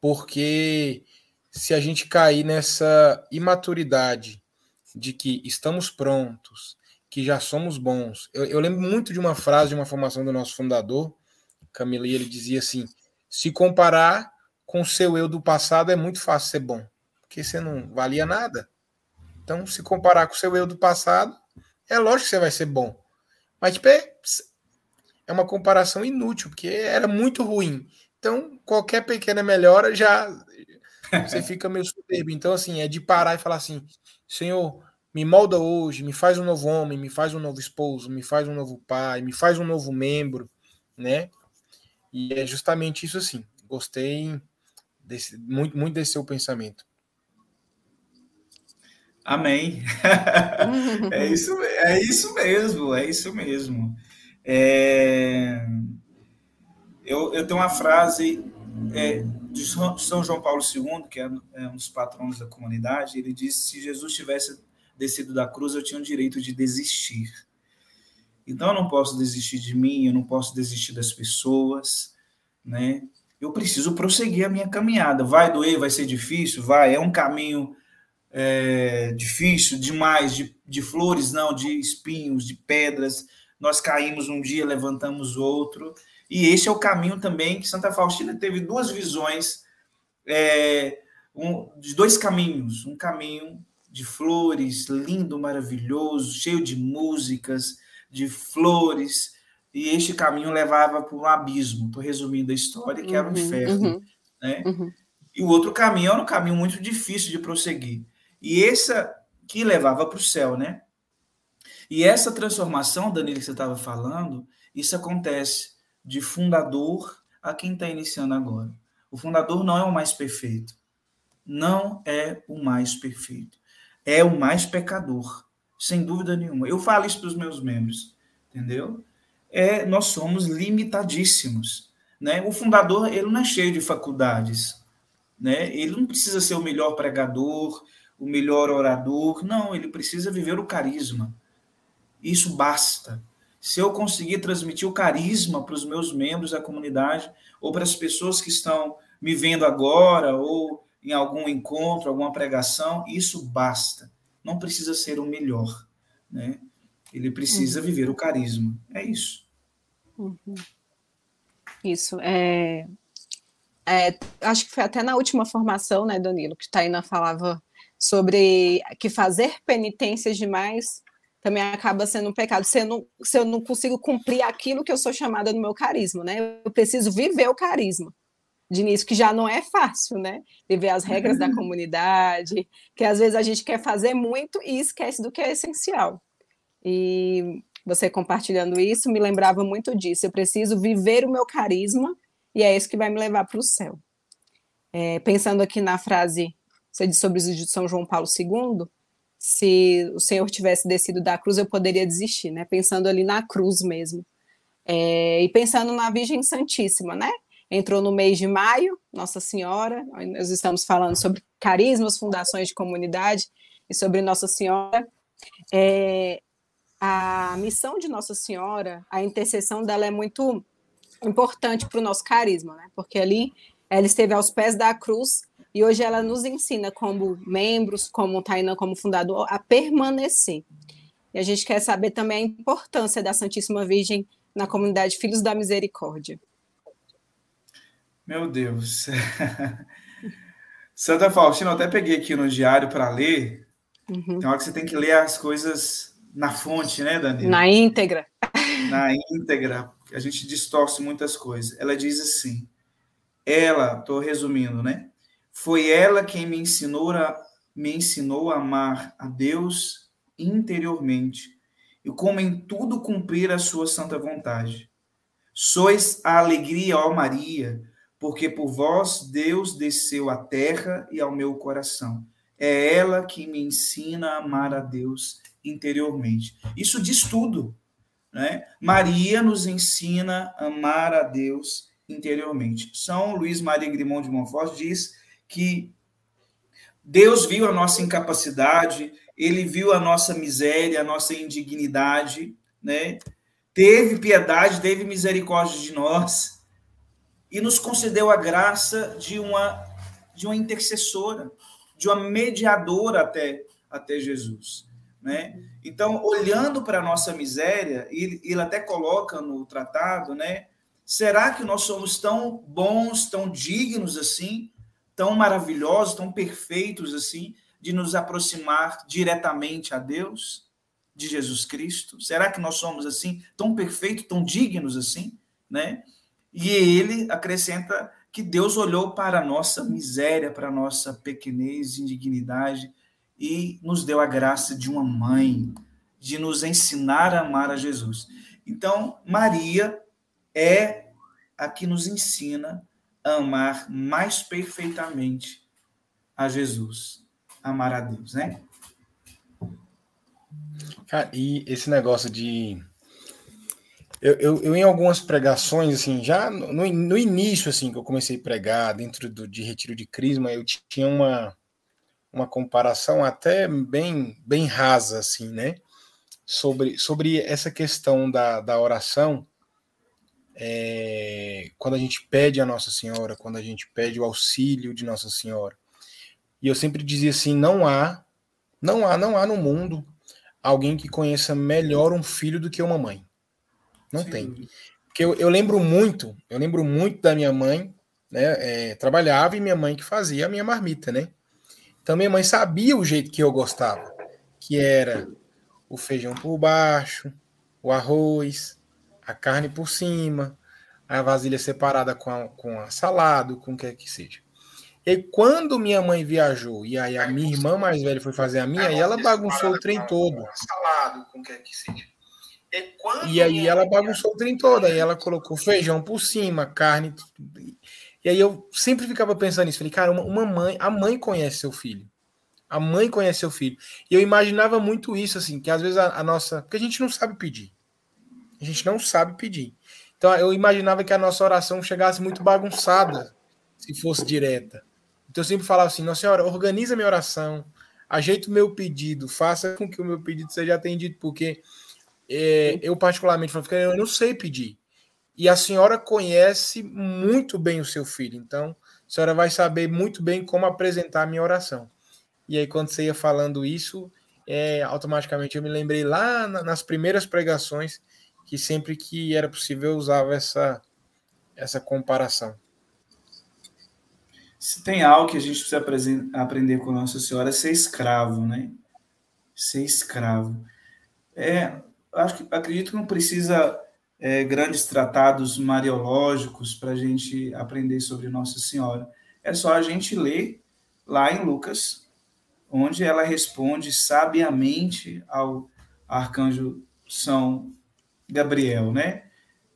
Porque se a gente cair nessa imaturidade de que estamos prontos, que já somos bons. Eu, eu lembro muito de uma frase de uma formação do nosso fundador, Camila, e ele dizia assim: se comparar com o seu eu do passado é muito fácil ser bom, porque você não valia nada. Então, se comparar com o seu eu do passado, é lógico que você vai ser bom. Mas tipo, é, é uma comparação inútil, porque era muito ruim. Então, qualquer pequena melhora já você fica meio soberbo. Então, assim, é de parar e falar assim: Senhor, me molda hoje, me faz um novo homem, me faz um novo esposo, me faz um novo pai, me faz um novo membro, né? E é justamente isso assim. Gostei desse, muito, muito desse seu pensamento. Amém. é, isso, é isso mesmo, é isso mesmo. É... Eu, eu tenho uma frase é, de São João Paulo II, que é, é um dos patronos da comunidade, ele disse: se Jesus tivesse descido da cruz, eu tinha o direito de desistir. Então eu não posso desistir de mim, eu não posso desistir das pessoas, né? Eu preciso prosseguir a minha caminhada. Vai doer, vai ser difícil, vai. É um caminho é, difícil demais, de, de flores, não, de espinhos, de pedras. Nós caímos um dia, levantamos outro. E esse é o caminho também que Santa Faustina teve duas visões é, um, de dois caminhos. Um caminho de flores, lindo, maravilhoso, cheio de músicas, de flores. E este caminho levava para um abismo. Estou resumindo a história, que era um uhum, inferno. Uhum, né? Uhum. E o outro caminho era um caminho muito difícil de prosseguir. E essa que levava para o céu, né? E essa transformação, Danilo, que você estava falando, isso acontece de fundador a quem está iniciando agora. O fundador não é o mais perfeito. Não é o mais perfeito. É o mais pecador, sem dúvida nenhuma. Eu falo isso para os meus membros, entendeu? É, nós somos limitadíssimos. Né? O fundador ele não é cheio de faculdades. Né? Ele não precisa ser o melhor pregador, o melhor orador. Não, ele precisa viver o carisma. Isso basta. Se eu conseguir transmitir o carisma para os meus membros da comunidade, ou para as pessoas que estão me vendo agora, ou em algum encontro, alguma pregação, isso basta. Não precisa ser o melhor. Né? Ele precisa uhum. viver o carisma. É isso. Uhum. Isso. É, é, acho que foi até na última formação, né, Danilo, que Taina falava sobre que fazer penitências demais também acaba sendo um pecado. Se eu, não, se eu não consigo cumprir aquilo que eu sou chamada no meu carisma, né? Eu preciso viver o carisma de início, que já não é fácil, né? Viver as regras da comunidade, que às vezes a gente quer fazer muito e esquece do que é essencial. E você compartilhando isso me lembrava muito disso. Eu preciso viver o meu carisma e é isso que vai me levar para o céu. É, pensando aqui na frase você diz sobre os de São João Paulo II, se o Senhor tivesse descido da cruz, eu poderia desistir, né? Pensando ali na cruz mesmo. É, e pensando na Virgem Santíssima, né? Entrou no mês de maio, Nossa Senhora, nós estamos falando sobre carismas, fundações de comunidade e sobre Nossa Senhora. É, a missão de Nossa Senhora, a intercessão dela é muito importante para o nosso carisma, né? Porque ali ela esteve aos pés da cruz e hoje ela nos ensina, como membros, como Tainã, como fundador, a permanecer. E a gente quer saber também a importância da Santíssima Virgem na comunidade Filhos da Misericórdia. Meu Deus. Santa Faustina, eu até peguei aqui no diário para ler. Uhum. Tem hora que você tem que ler as coisas na fonte, né, Daniela? Na íntegra. Na íntegra. A gente distorce muitas coisas. Ela diz assim: ela, estou resumindo, né? Foi ela quem me ensinou a, me ensinou a amar a Deus interiormente e como em tudo cumprir a sua santa vontade. Sois a alegria, ó Maria, porque por vós Deus desceu à terra e ao meu coração. É ela que me ensina a amar a Deus interiormente. Isso diz tudo. Né? Maria nos ensina a amar a Deus interiormente. São Luís Maria Grimond de Montfort diz que Deus viu a nossa incapacidade, ele viu a nossa miséria, a nossa indignidade, né? Teve piedade, teve misericórdia de nós e nos concedeu a graça de uma de uma intercessora, de uma mediadora até até Jesus, né? Então, olhando para a nossa miséria, ele, ele até coloca no tratado, né? Será que nós somos tão bons, tão dignos assim, tão maravilhosos, tão perfeitos assim, de nos aproximar diretamente a Deus, de Jesus Cristo? Será que nós somos assim, tão perfeitos, tão dignos assim, né? E ele acrescenta que Deus olhou para a nossa miséria, para a nossa pequenez, indignidade e nos deu a graça de uma mãe, de nos ensinar a amar a Jesus. Então, Maria é a que nos ensina amar mais perfeitamente a Jesus amar a Deus, né? Cara, e esse negócio de. Eu, eu, eu, em algumas pregações, assim, já no, no início, assim, que eu comecei a pregar, dentro do, de Retiro de Crisma, eu tinha uma, uma comparação até bem, bem rasa, assim, né? Sobre, sobre essa questão da, da oração, é, quando a gente pede a Nossa Senhora, quando a gente pede o auxílio de Nossa Senhora. E eu sempre dizia assim: não há, não há, não há no mundo alguém que conheça melhor um filho do que uma mãe. Não Sim. tem. Porque eu, eu, lembro muito, eu lembro muito da minha mãe, né? É, trabalhava e minha mãe que fazia a minha marmita, né? Então minha mãe sabia o jeito que eu gostava, que era o feijão por baixo, o arroz, a carne por cima, a vasilha separada com a, com a salada, com o que é que seja. E quando minha mãe viajou, e aí a minha irmã mais velha foi fazer a minha, e ela bagunçou o trem todo. Salado, com que que seja. E aí ela bagunçou o trem todo, aí ela colocou feijão por cima, carne. E aí eu sempre ficava pensando nisso. Falei, cara, uma mãe, a mãe conhece seu filho. A mãe conhece seu filho. E eu imaginava muito isso, assim, que às vezes a, a nossa. Porque a gente não sabe pedir. A gente não sabe pedir. Então eu imaginava que a nossa oração chegasse muito bagunçada, se fosse direta. Então eu sempre falava assim, Nossa Senhora, organiza minha oração, ajeita o meu pedido, faça com que o meu pedido seja atendido, porque é, eu particularmente eu não sei pedir. E a senhora conhece muito bem o seu filho, então a senhora vai saber muito bem como apresentar a minha oração. E aí, quando você ia falando isso, é, automaticamente eu me lembrei lá nas primeiras pregações que sempre que era possível usava essa, essa comparação. Se tem algo que a gente precisa aprender com Nossa Senhora é ser escravo, né? Ser escravo. É, acho que acredito que não precisa é, grandes tratados mariológicos para a gente aprender sobre Nossa Senhora. É só a gente ler lá em Lucas, onde ela responde sabiamente ao arcanjo São Gabriel, né?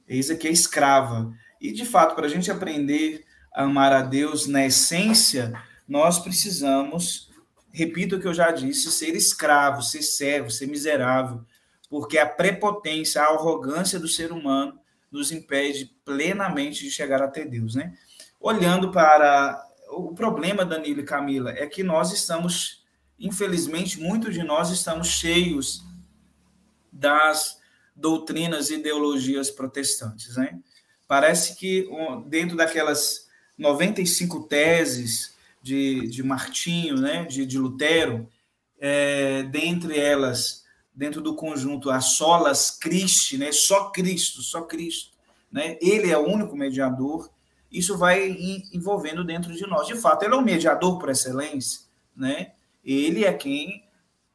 Eis aqui a escrava. E, de fato, para a gente aprender amar a Deus na essência, nós precisamos, repito o que eu já disse, ser escravo, ser servo, ser miserável, porque a prepotência, a arrogância do ser humano nos impede plenamente de chegar até Deus, né? Olhando para o problema, Danilo e Camila, é que nós estamos, infelizmente, muitos de nós estamos cheios das doutrinas e ideologias protestantes, né? Parece que dentro daquelas 95 teses de, de Martinho, né, de, de Lutero, é, dentre elas, dentro do conjunto a solas Christi, né, só Cristo, só Cristo, né, ele é o único mediador, isso vai envolvendo dentro de nós. De fato, ele é o mediador por excelência, né, ele é quem,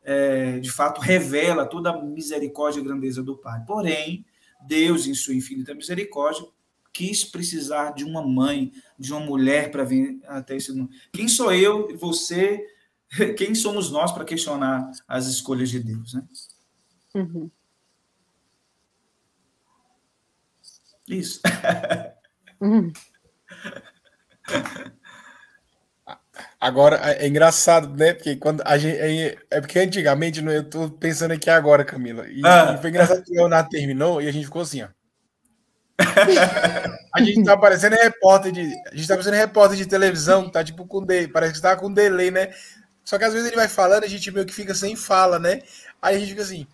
é, de fato, revela toda a misericórdia e grandeza do Pai. Porém, Deus, em sua infinita misericórdia, quis precisar de uma mãe, de uma mulher para vir até esse mundo. Quem sou eu e você? Quem somos nós para questionar as escolhas de Deus, né? Uhum. Isso. Uhum. Agora, é, é engraçado, né? Porque quando a gente. É, é porque antigamente, eu estou pensando aqui agora, Camila. E, ah. e, foi engraçado que o Leonardo terminou e a gente ficou assim, ó. a gente tá parecendo repórter de. A gente tá parecendo repórter de televisão, tá tipo com delay, parece que tá com delay, né? Só que às vezes ele vai falando, a gente meio que fica sem fala, né? Aí a gente fica assim.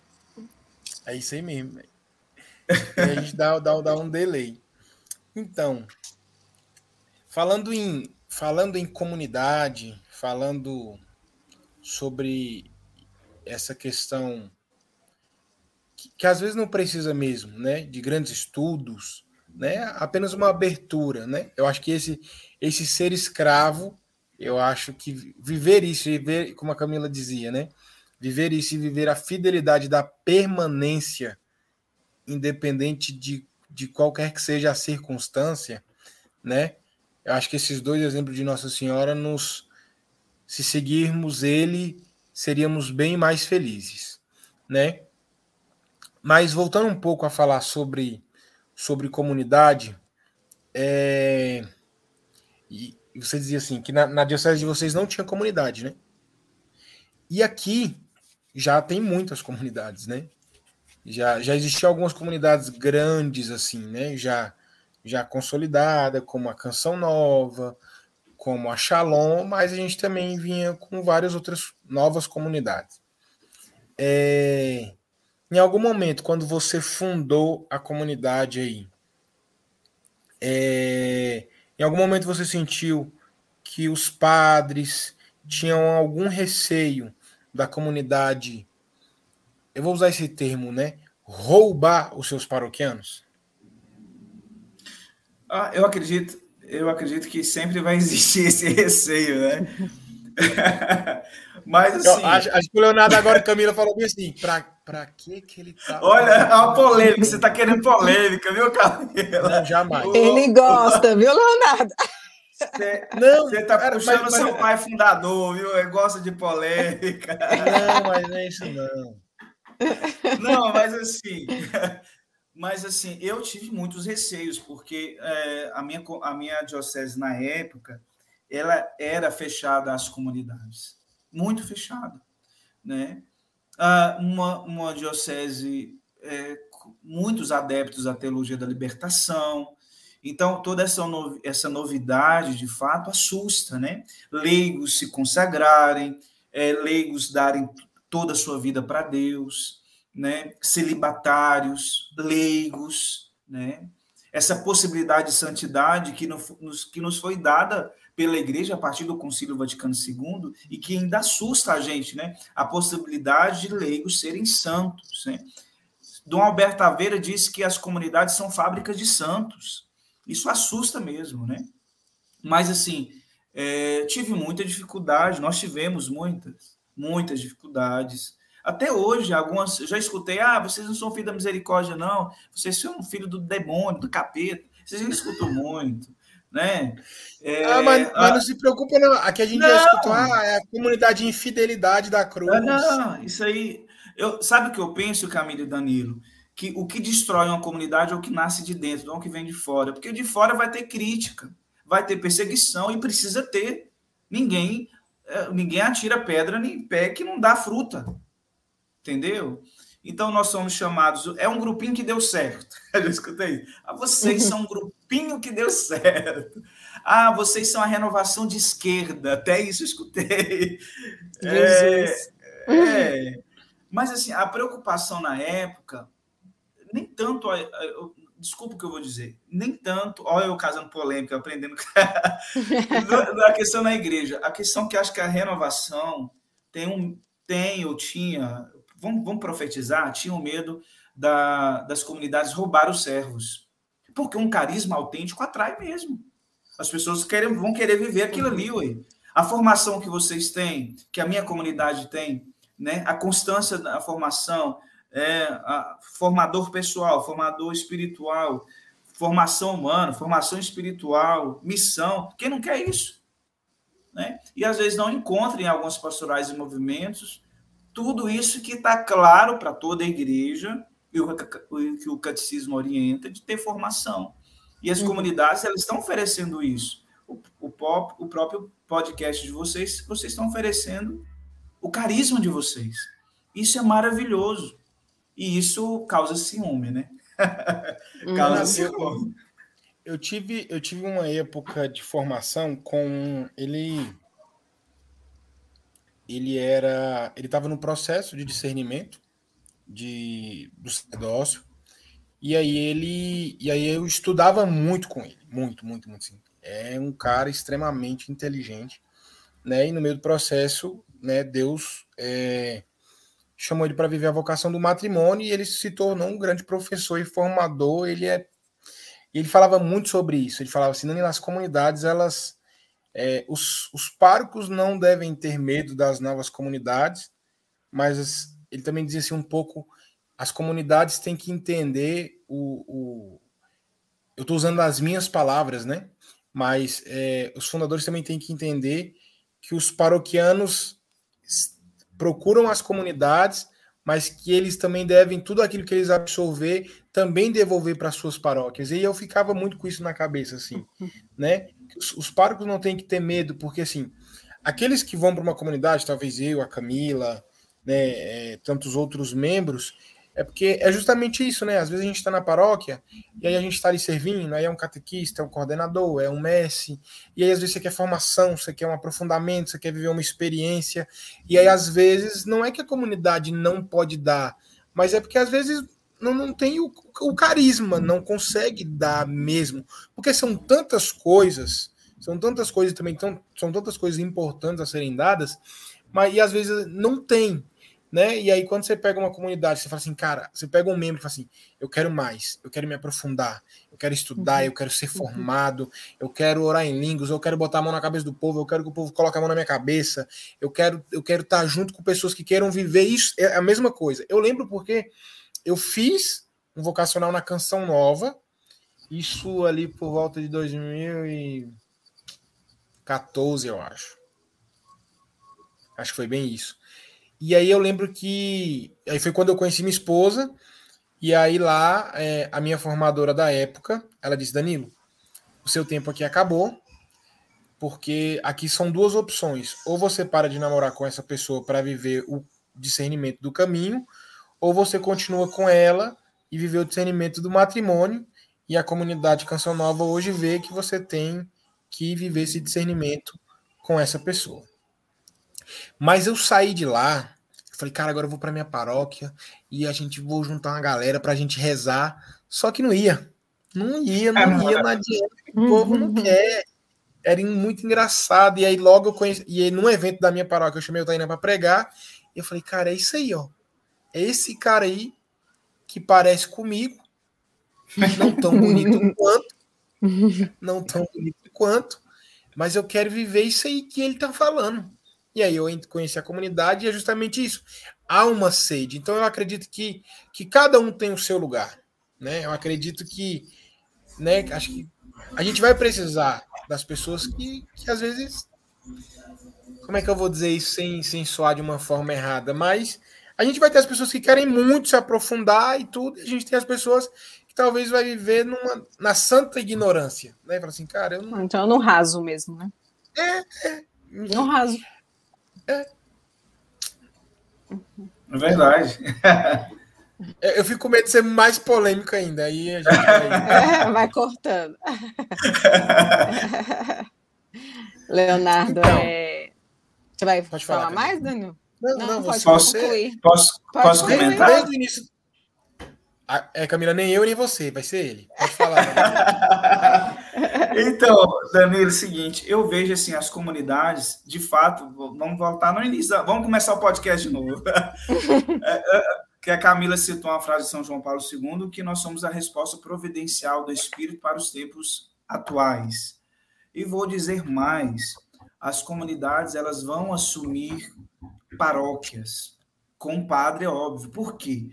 É isso aí mesmo. E a gente dá, dá, dá um delay. Então, falando em, falando em comunidade, falando sobre essa questão que, que, às vezes não precisa mesmo, né, de grandes estudos, né, apenas uma abertura, né? Eu acho que esse esse ser escravo, eu acho que viver isso, viver, como a Camila dizia, né, viver isso e viver a fidelidade da permanência, independente de, de qualquer que seja a circunstância, né? Eu acho que esses dois exemplos de Nossa Senhora nos, se seguirmos ele, seríamos bem mais felizes, né? Mas voltando um pouco a falar sobre, sobre comunidade, é, e você dizia assim que na, na diocese de vocês não tinha comunidade, né? E aqui já tem muitas comunidades, né? Já, já existiam algumas comunidades grandes, assim, né? Já, já consolidada, como a Canção Nova, como a Shalom, mas a gente também vinha com várias outras novas comunidades. É, em algum momento, quando você fundou a comunidade aí, é, em algum momento você sentiu que os padres tinham algum receio da comunidade, eu vou usar esse termo, né? Roubar os seus paroquianos? Ah, eu acredito, eu acredito que sempre vai existir esse receio, né? Mas assim. Eu acho, acho, que o Leonardo agora, Camila, falou bem assim: pra, pra que que ele tá. Olha, a polêmica, você tá querendo polêmica, viu, Camila? Não, jamais. Ele gosta, viu, Leonardo? Você, não, você tá puxando mas, seu pai fundador, viu? Ele gosta de polêmica. Não, mas não é isso não. Não, mas assim, mas assim, eu tive muitos receios, porque é, a, minha, a minha diocese na época, ela era fechada às comunidades, muito fechada, né? Ah, uma, uma diocese é, muitos adeptos à teologia da libertação, então, toda essa, essa novidade, de fato, assusta, né? Leigos se consagrarem, é, leigos darem toda a sua vida para Deus, né? Celibatários, leigos, né? Essa possibilidade de santidade que nos, que nos foi dada pela Igreja a partir do Concílio Vaticano II e que ainda assusta a gente, né? A possibilidade de leigos serem santos, né? Dom Alberto Aveira disse que as comunidades são fábricas de santos. Isso assusta mesmo, né? Mas, assim, é, tive muita dificuldade, nós tivemos muitas, muitas dificuldades. Até hoje, algumas, já escutei, ah, vocês não são filho da misericórdia, não, vocês são filho do demônio, do capeta. Vocês já escutam muito, né? É, ah, mas, mas, não se preocupa, não. Aqui a gente não, já escutou, ah, é a comunidade de infidelidade da cruz. Não, isso aí. Eu, sabe o que eu penso, Camilo e Danilo? que o que destrói uma comunidade é o que nasce de dentro, não o que vem de fora. Porque de fora vai ter crítica, vai ter perseguição e precisa ter. Ninguém é, ninguém atira pedra em pé que não dá fruta. Entendeu? Então nós somos chamados. É um grupinho que deu certo. Eu escutei. Ah, vocês são um grupinho que deu certo. Ah, vocês são a renovação de esquerda. Até isso eu escutei. É, é. Mas assim, a preocupação na época nem tanto, desculpa o que eu vou dizer, nem tanto, olha eu casando polêmica, aprendendo da questão na igreja, a questão que acho que a renovação tem um tem ou tinha, vamos, vamos profetizar, tinha um medo da, das comunidades roubar os servos, porque um carisma autêntico atrai mesmo. As pessoas querem, vão querer viver aquilo ali, ué. A formação que vocês têm, que a minha comunidade tem, né? A constância da formação, é, formador pessoal, formador espiritual, formação humana, formação espiritual, missão. Quem não quer isso? Né? E às vezes não encontra em alguns pastorais e movimentos tudo isso que está claro para toda a igreja e o que o catecismo orienta de ter formação. E as uhum. comunidades elas estão oferecendo isso. O, o, pop, o próprio podcast de vocês, vocês estão oferecendo o carisma de vocês. Isso é maravilhoso. E isso causa ciúme, né? causa ciúme. Eu tive, eu tive uma época de formação com ele ele era ele estava no processo de discernimento de do sacerdócio e aí ele e aí eu estudava muito com ele muito muito muito sim. É um cara extremamente inteligente né e no meio do processo né Deus é, chamou ele para viver a vocação do matrimônio e ele se tornou um grande professor e formador. Ele é ele falava muito sobre isso. Ele falava assim nas comunidades elas é, os, os não devem ter medo das novas comunidades, mas ele também dizia assim um pouco: as comunidades têm que entender o. o eu estou usando as minhas palavras, né? Mas é, os fundadores também têm que entender que os paroquianos procuram as comunidades, mas que eles também devem tudo aquilo que eles absorver também devolver para suas paróquias. E eu ficava muito com isso na cabeça, assim, né? Os, os párocos não têm que ter medo, porque assim, aqueles que vão para uma comunidade, talvez eu, a Camila, né, é, tantos outros membros, é porque é justamente isso, né? Às vezes a gente está na paróquia e aí a gente está ali servindo, aí é um catequista, é um coordenador, é um mestre, e aí às vezes você quer formação, você quer um aprofundamento, você quer viver uma experiência, e aí às vezes não é que a comunidade não pode dar, mas é porque às vezes não, não tem o, o carisma, não consegue dar mesmo. Porque são tantas coisas, são tantas coisas também, tão, são tantas coisas importantes a serem dadas, mas e às vezes não tem. Né? E aí, quando você pega uma comunidade, você fala assim, cara, você pega um membro e fala assim: eu quero mais, eu quero me aprofundar, eu quero estudar, uhum. eu quero ser uhum. formado, eu quero orar em línguas, eu quero botar a mão na cabeça do povo, eu quero que o povo coloque a mão na minha cabeça, eu quero, eu quero estar junto com pessoas que queiram viver isso. É a mesma coisa. Eu lembro porque eu fiz um vocacional na Canção Nova, isso ali por volta de 2014, eu acho. Acho que foi bem isso. E aí eu lembro que. Aí foi quando eu conheci minha esposa. E aí lá, é, a minha formadora da época, ela disse: Danilo, o seu tempo aqui acabou. Porque aqui são duas opções. Ou você para de namorar com essa pessoa para viver o discernimento do caminho, ou você continua com ela e viver o discernimento do matrimônio, e a comunidade Canção Nova hoje vê que você tem que viver esse discernimento com essa pessoa. Mas eu saí de lá, falei, cara, agora eu vou para minha paróquia e a gente vou juntar uma galera para a gente rezar, só que não ia. Não ia, não ia, não adianta, o povo não quer. Era muito engraçado. E aí logo eu conheci, e aí num evento da minha paróquia eu chamei o Taina para pregar, e eu falei, cara, é isso aí, ó é esse cara aí que parece comigo, não tão bonito quanto, não tão bonito quanto, mas eu quero viver isso aí que ele tá falando. E aí eu conheci a comunidade e é justamente isso. Há uma sede. Então eu acredito que, que cada um tem o seu lugar. Né? Eu acredito que, né, acho que a gente vai precisar das pessoas que, que às vezes. Como é que eu vou dizer isso sem, sem soar de uma forma errada? Mas a gente vai ter as pessoas que querem muito se aprofundar e tudo, e a gente tem as pessoas que talvez vai viver numa, na santa ignorância, né? Fala assim, cara, eu não... Então, no raso mesmo, né? É, é. No raso. É. Verdade. Eu fico com medo de ser mais polêmico ainda. Aí a gente vai, é, vai cortando. Leonardo, então, é... você vai falar, falar mais, Daniel? Não, não, não pode posso, concluir. Posso, pode posso comentar? Desde o início. É, Camila, nem eu nem você, vai ser ele. Pode falar. então, Danilo, é o seguinte, eu vejo assim, as comunidades, de fato, vamos voltar no início, vamos começar o podcast de novo. É, é, que a Camila citou uma frase de São João Paulo II, que nós somos a resposta providencial do Espírito para os tempos atuais. E vou dizer mais, as comunidades elas vão assumir paróquias com padre, é óbvio. Por quê?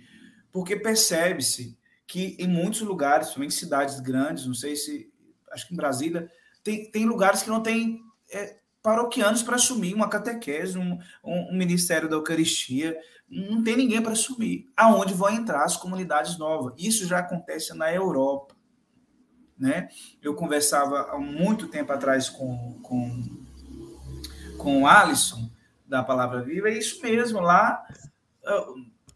Porque percebe-se que em muitos lugares, principalmente cidades grandes, não sei se, acho que em Brasília, tem, tem lugares que não tem é, paroquianos para assumir uma catequese, um, um, um, ministério da Eucaristia, não tem ninguém para assumir. Aonde vão entrar as comunidades novas? Isso já acontece na Europa. né? Eu conversava há muito tempo atrás com, com, com o Alisson, da Palavra Viva, é isso mesmo, lá ah,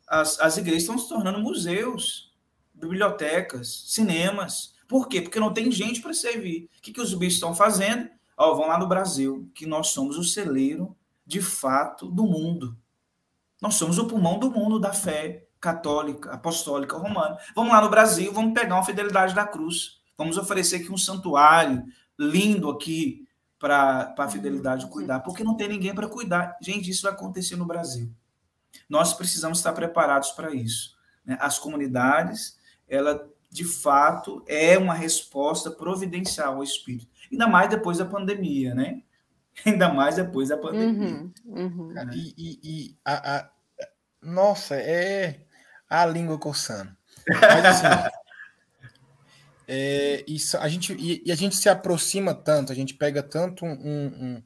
as, as igrejas estão se tornando museus, bibliotecas, cinemas. Por quê? Porque não tem gente para servir. O que, que os bichos estão fazendo? Ó, vão lá no Brasil, que nós somos o celeiro, de fato, do mundo. Nós somos o pulmão do mundo da fé católica, apostólica, romana. Vamos lá no Brasil, vamos pegar uma fidelidade da cruz. Vamos oferecer aqui um santuário lindo aqui para a fidelidade cuidar, porque não tem ninguém para cuidar. Gente, isso vai acontecer no Brasil. Nós precisamos estar preparados para isso. Né? As comunidades, ela de fato é uma resposta providencial ao Espírito. Ainda mais depois da pandemia, né? Ainda mais depois da pandemia. Uhum, uhum. E, e, e a, a, nossa, é a língua coçando. Mas assim, é, isso, a gente, e, e, a gente se aproxima tanto, a gente pega tanto um, um,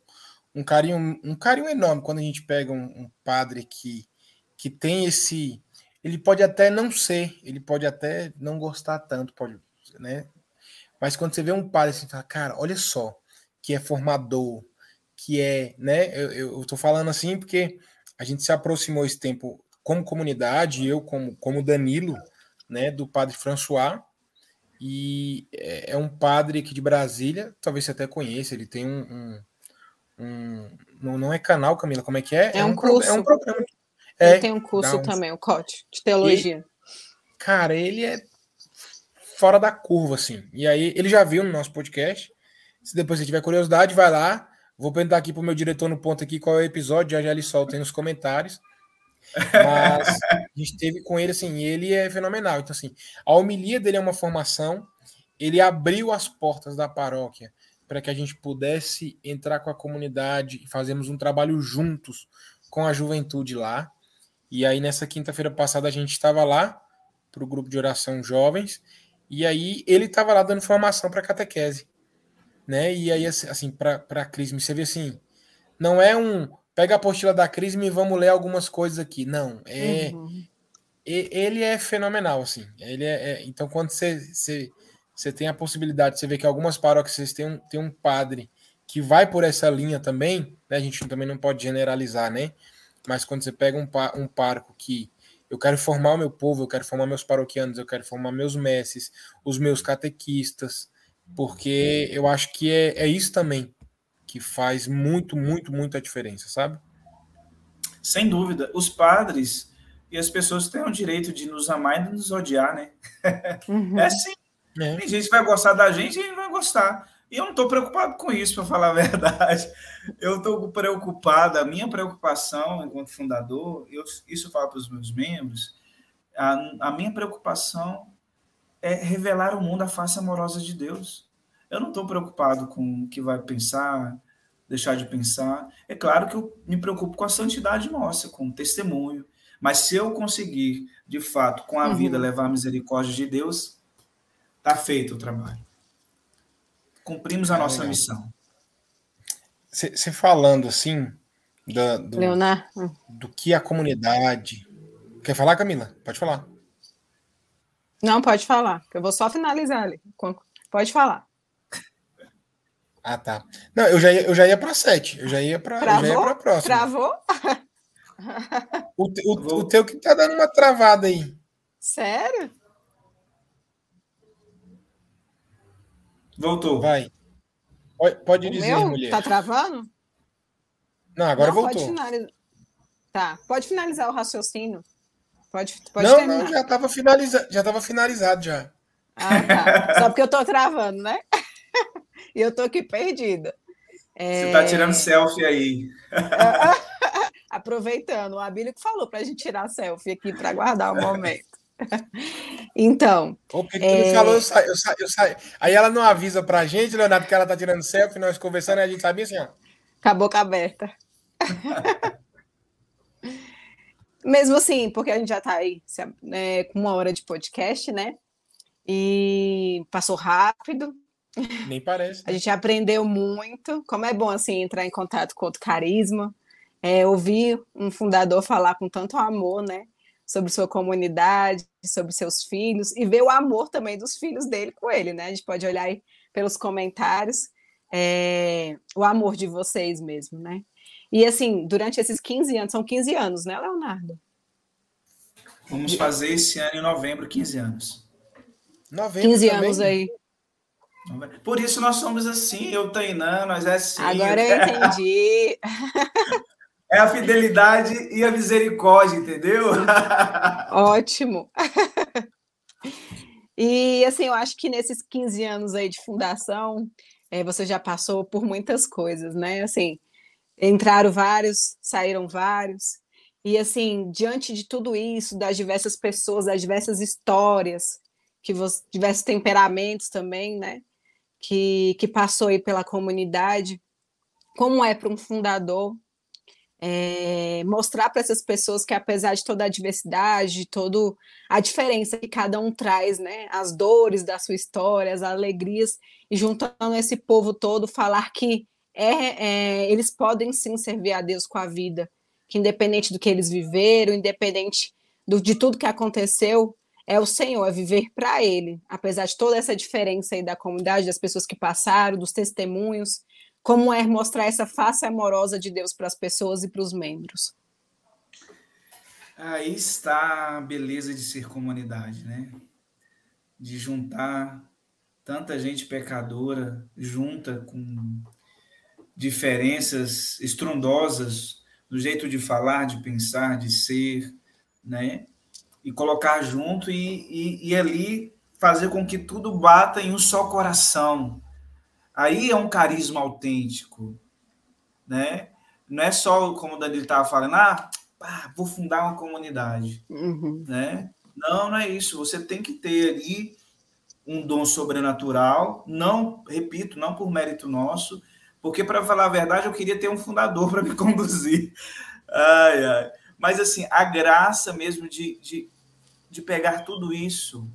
um carinho, um carinho enorme quando a gente pega um, um, padre que, que tem esse. Ele pode até não ser, ele pode até não gostar tanto, pode, né? Mas quando você vê um padre assim, fala, cara, olha só, que é formador, que é, né? Eu, eu, eu tô falando assim porque a gente se aproximou esse tempo como comunidade, eu como, como Danilo, né, do padre François, e é, é um padre aqui de Brasília, talvez você até conheça, ele tem um, um, um não, não é canal, Camila, como é que é? É, é um, curso. é um programa. É, ele tem um curso também, o COT, de teologia. E, cara, ele é fora da curva, assim. E aí, ele já viu no nosso podcast. Se depois você tiver curiosidade, vai lá. Vou perguntar aqui pro meu diretor no ponto aqui qual é o episódio, já já ele solta aí nos comentários. Mas a gente teve com ele, assim, e ele é fenomenal. Então, assim, a homilia dele é uma formação, ele abriu as portas da paróquia para que a gente pudesse entrar com a comunidade e fazermos um trabalho juntos com a juventude lá. E aí, nessa quinta-feira passada, a gente estava lá para o grupo de oração jovens, e aí ele estava lá dando formação para catequese. Né? E aí, assim, para a Crisme, você vê assim, não é um pega a apostila da crise e vamos ler algumas coisas aqui. Não, é uhum. ele é fenomenal, assim. Ele é, é então quando você, você, você tem a possibilidade, você vê que algumas paróquias têm um, têm um padre que vai por essa linha também, né? A gente também não pode generalizar, né? Mas quando você pega um, um parco que eu quero formar o meu povo, eu quero formar meus paroquianos, eu quero formar meus mestres, os meus catequistas, porque eu acho que é, é isso também que faz muito, muito, muita diferença, sabe? Sem dúvida. Os padres e as pessoas têm o direito de nos amar e de nos odiar, né? Uhum. É assim. É. Tem gente que vai gostar da gente e vai gostar. E eu não estou preocupado com isso, para falar a verdade. Eu estou preocupado, a minha preocupação enquanto fundador, eu, isso eu falo para os meus membros, a, a minha preocupação é revelar ao mundo a face amorosa de Deus. Eu não estou preocupado com o que vai pensar, deixar de pensar. É claro que eu me preocupo com a santidade nossa, com o testemunho. Mas se eu conseguir, de fato, com a uhum. vida, levar a misericórdia de Deus, está feito o trabalho. Cumprimos a é nossa legal. missão. Você falando assim, da, do, Leonardo. do que a comunidade. Quer falar, Camila? Pode falar. Não, pode falar, eu vou só finalizar ali. Pode falar. Ah, tá. Não, eu já ia, eu já ia para sete. Eu já ia para a próxima. Travou? O, o, o teu que tá dando uma travada aí. Sério? Voltou. Vai. Pode, pode dizer, meu? mulher. Tá travando? Não, agora não, voltou. Pode finalizar. Tá, pode finalizar o raciocínio. Pode, pode não, terminar. não, já estava finalizado, já estava finalizado já. Ah, tá. Só porque eu tô travando, né? e eu tô aqui perdida. É... Você tá tirando selfie aí. Aproveitando, o Abílio que falou para a gente tirar selfie aqui para guardar o momento. então. O que é... falou, eu saio, eu saio, eu saio. Aí ela não avisa para a gente, Leonardo, que ela tá tirando selfie, nós conversando, e a gente sabia assim, ó. Com a boca aberta. Mesmo assim, porque a gente já está aí né, com uma hora de podcast, né? E passou rápido, nem parece. A gente aprendeu muito. Como é bom assim entrar em contato com outro carisma, é, ouvir um fundador falar com tanto amor, né? Sobre sua comunidade, sobre seus filhos, e ver o amor também dos filhos dele com ele, né? A gente pode olhar aí pelos comentários é, o amor de vocês mesmo, né? E assim, durante esses 15 anos, são 15 anos, né, Leonardo? Vamos fazer esse ano em novembro 15 anos. Novembro 15 também. anos aí. Por isso nós somos assim, eu, Tainã, nós é assim. Agora eu entendi. É a fidelidade e a misericórdia, entendeu? Ótimo. E assim, eu acho que nesses 15 anos aí de fundação, é, você já passou por muitas coisas, né? Assim, entraram vários, saíram vários. E assim, diante de tudo isso, das diversas pessoas, das diversas histórias, que você, diversos temperamentos também, né? Que, que passou aí pela comunidade, como é para um fundador é, mostrar para essas pessoas que apesar de toda a diversidade, de toda a diferença que cada um traz, né, as dores da sua história, as alegrias, e juntando esse povo todo, falar que é, é, eles podem sim servir a Deus com a vida, que independente do que eles viveram, independente do, de tudo que aconteceu, é o Senhor, é viver para Ele, apesar de toda essa diferença aí da comunidade, das pessoas que passaram, dos testemunhos, como é mostrar essa face amorosa de Deus para as pessoas e para os membros. Aí está a beleza de ser comunidade, né? De juntar tanta gente pecadora junta com diferenças estrondosas no jeito de falar, de pensar, de ser, né? E colocar junto e, e, e ali fazer com que tudo bata em um só coração, Aí é um carisma autêntico, né? Não é só como o Danilo estava falando, ah, pá, vou fundar uma comunidade, uhum. né? Não, não é isso. Você tem que ter ali um dom sobrenatural, não, repito, não por mérito nosso, porque para falar a verdade eu queria ter um fundador para me conduzir. Ai, ai. Mas assim, a graça mesmo de, de, de pegar tudo isso,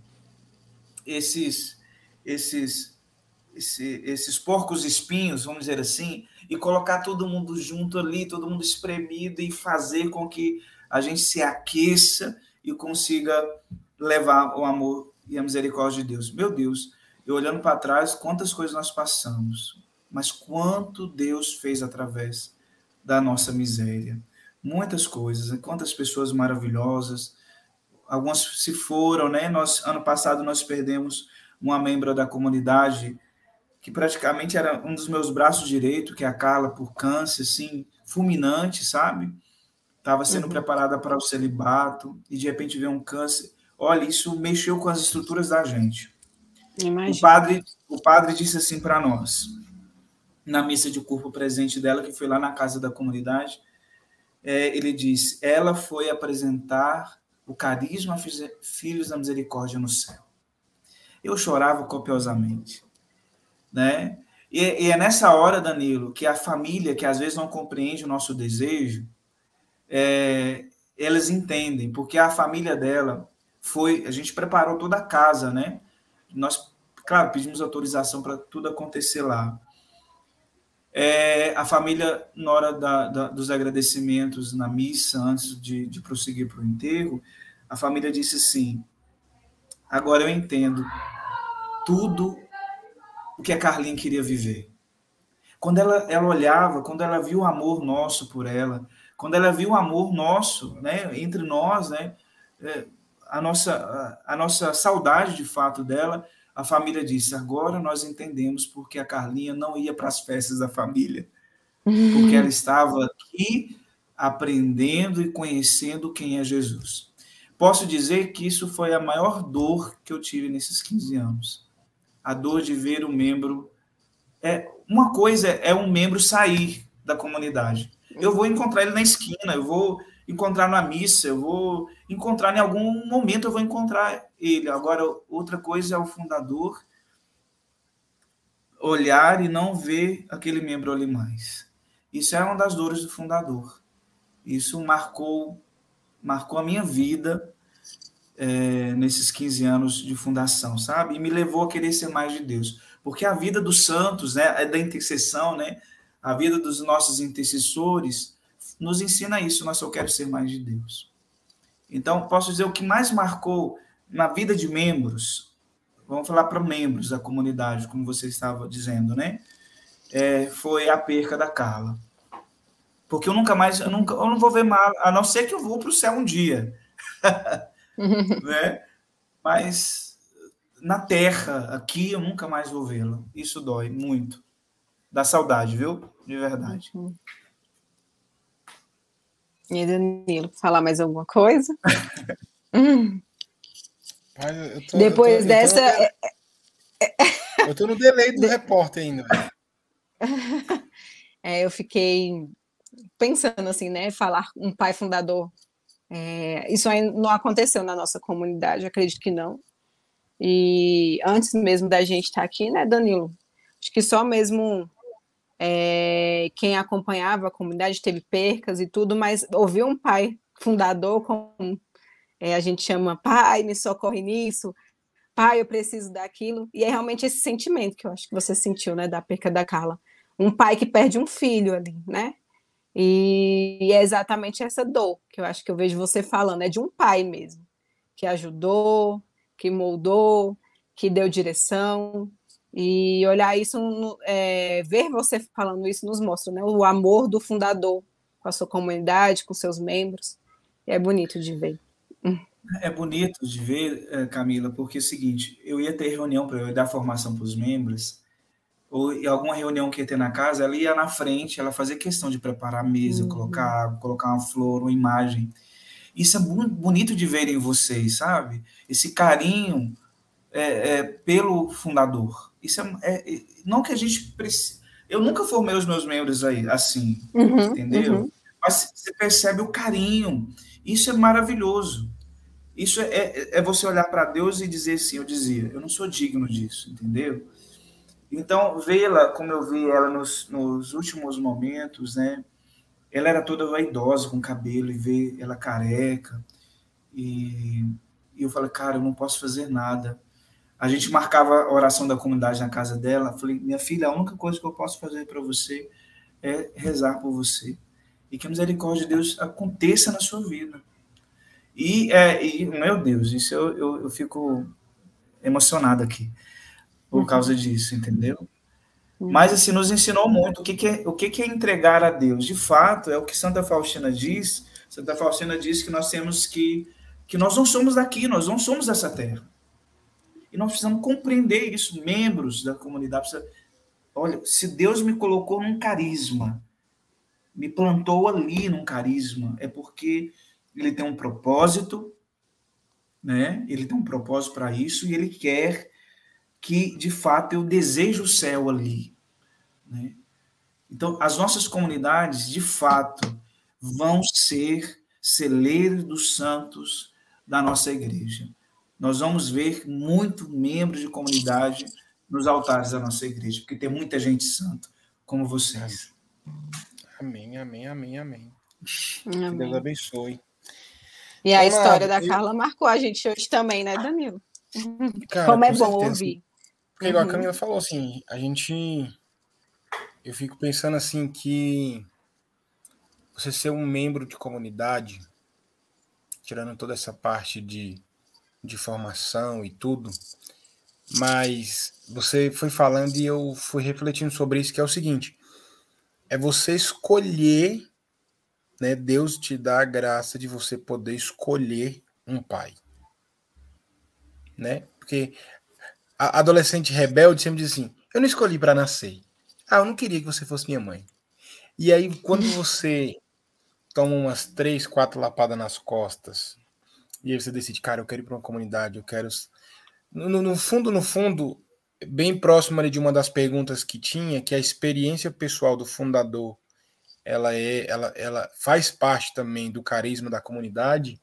esses, esses esse, esses porcos espinhos, vamos dizer assim, e colocar todo mundo junto ali, todo mundo espremido e fazer com que a gente se aqueça e consiga levar o amor e a misericórdia de Deus. Meu Deus, eu olhando para trás, quantas coisas nós passamos, mas quanto Deus fez através da nossa miséria. Muitas coisas, quantas pessoas maravilhosas, algumas se foram, né? Nós ano passado nós perdemos uma membra da comunidade que praticamente era um dos meus braços direito, que é a Carla, por câncer, assim, fulminante, sabe? Estava sendo uhum. preparada para o celibato e de repente veio um câncer. Olha, isso mexeu com as estruturas da gente. Imagina. O padre, o padre disse assim para nós, na missa de corpo presente dela, que foi lá na casa da comunidade, é, ele disse: ela foi apresentar o carisma Filhos da Misericórdia no céu. Eu chorava copiosamente né? E, e, é nessa hora, Danilo, que a família, que às vezes não compreende o nosso desejo, é, elas entendem, porque a família dela foi, a gente preparou toda a casa, né? Nós, claro, pedimos autorização para tudo acontecer lá. É, a família, na hora da, da, dos agradecimentos na missa, antes de, de prosseguir para o enterro, a família disse assim: agora eu entendo tudo o que a Carlinha queria viver. Quando ela, ela olhava, quando ela viu o amor nosso por ela, quando ela viu o amor nosso, né, entre nós, né, é, a nossa, a, a nossa saudade de fato dela, a família disse: agora nós entendemos porque a Carlinha não ia para as festas da família, porque ela estava aqui aprendendo e conhecendo quem é Jesus. Posso dizer que isso foi a maior dor que eu tive nesses 15 anos a dor de ver o membro. É, uma coisa é um membro sair da comunidade. Eu vou encontrar ele na esquina, eu vou encontrar na missa, eu vou encontrar em algum momento, eu vou encontrar ele. Agora, outra coisa é o fundador olhar e não ver aquele membro ali mais. Isso é uma das dores do fundador. Isso marcou marcou a minha vida é, nesses 15 anos de fundação, sabe? E me levou a querer ser mais de Deus. Porque a vida dos santos, né, é da intercessão, né? A vida dos nossos intercessores nos ensina isso, mas eu quero ser mais de Deus. Então, posso dizer o que mais marcou na vida de membros, vamos falar para membros da comunidade, como você estava dizendo, né? É, foi a perca da Carla. Porque eu nunca mais, eu, nunca, eu não vou ver mal, a não ser que eu vou para o céu um dia. né? Mas na terra, aqui, eu nunca mais vou vê-la. Isso dói muito. Dá saudade, viu? De verdade. Uhum. E Danilo, falar mais alguma coisa? tô, Depois eu tô, dessa. Eu tô, eu tô no delay do repórter ainda. É, eu fiquei pensando assim, né? Falar um pai fundador. É, isso ainda não aconteceu na nossa comunidade, acredito que não. E antes mesmo da gente estar aqui, né, Danilo? Acho que só mesmo é, quem acompanhava a comunidade teve percas e tudo, mas ouvir um pai fundador, como é, a gente chama, pai, me socorre nisso, pai, eu preciso daquilo, e é realmente esse sentimento que eu acho que você sentiu, né, da perca da Carla. Um pai que perde um filho ali, né? E é exatamente essa dor que eu acho que eu vejo você falando, é de um pai mesmo, que ajudou, que moldou, que deu direção, e olhar isso, é, ver você falando isso nos mostra né, o amor do fundador com a sua comunidade, com seus membros. É bonito de ver. É bonito de ver, é, Camila, porque é o seguinte: eu ia ter reunião para dar formação para os membros, ou em alguma reunião que ia ter na casa, ela ia na frente, ela fazia questão de preparar a mesa, uhum. colocar água, colocar uma flor, uma imagem. Isso é bonito de ver em vocês, sabe? Esse carinho é, é, pelo fundador. Isso é, é, é, não que a gente precise. Eu nunca formei os meus membros aí assim, uhum, entendeu? Uhum. Mas você percebe o carinho. Isso é maravilhoso. Isso é, é, é você olhar para Deus e dizer assim, eu dizia, eu não sou digno disso, entendeu? Então, vê-la, como eu vi ela nos, nos últimos momentos, né? Ela era toda vaidosa com cabelo e ver ela careca. E, e eu falei, cara, eu não posso fazer nada a gente marcava a oração da comunidade na casa dela. Falei, minha filha, a única coisa que eu posso fazer para você é rezar por você. E que a misericórdia de Deus aconteça na sua vida. E, é, e meu Deus, isso eu, eu, eu fico emocionado aqui por uhum. causa disso, entendeu? Uhum. Mas assim, nos ensinou muito o que, que, é, o que, que é entregar a Deus. De fato, é o que Santa Faustina diz. Santa Faustina diz que nós temos que que nós não somos daqui, nós não somos dessa terra. E nós precisamos compreender isso, membros da comunidade. Precisa... Olha, se Deus me colocou num carisma, me plantou ali num carisma, é porque ele tem um propósito, né? Ele tem um propósito para isso e ele quer que, de fato, eu deseje o céu ali, né? Então, as nossas comunidades, de fato, vão ser celeiros dos santos da nossa igreja nós vamos ver muito membros de comunidade nos altares da nossa igreja, porque tem muita gente santa como vocês. Amém, amém, amém, amém. amém. Que Deus abençoe. E a história da eu... Carla marcou a gente hoje também, né, Danilo? Cara, como é bom certeza. ouvir. Porque, igual uhum. a Camila falou, assim, a gente. Eu fico pensando assim que você ser um membro de comunidade, tirando toda essa parte de de formação e tudo, mas você foi falando e eu fui refletindo sobre isso, que é o seguinte: é você escolher, né? Deus te dá a graça de você poder escolher um pai, né? Porque a adolescente rebelde sempre diz assim: eu não escolhi para nascer. Ah, eu não queria que você fosse minha mãe. E aí, quando você toma umas três, quatro lapadas nas costas e aí você decide, cara, eu quero ir para uma comunidade, eu quero. No, no, fundo, no fundo, bem próximo ali de uma das perguntas que tinha, que a experiência pessoal do fundador, ela é, ela, ela faz parte também do carisma da comunidade.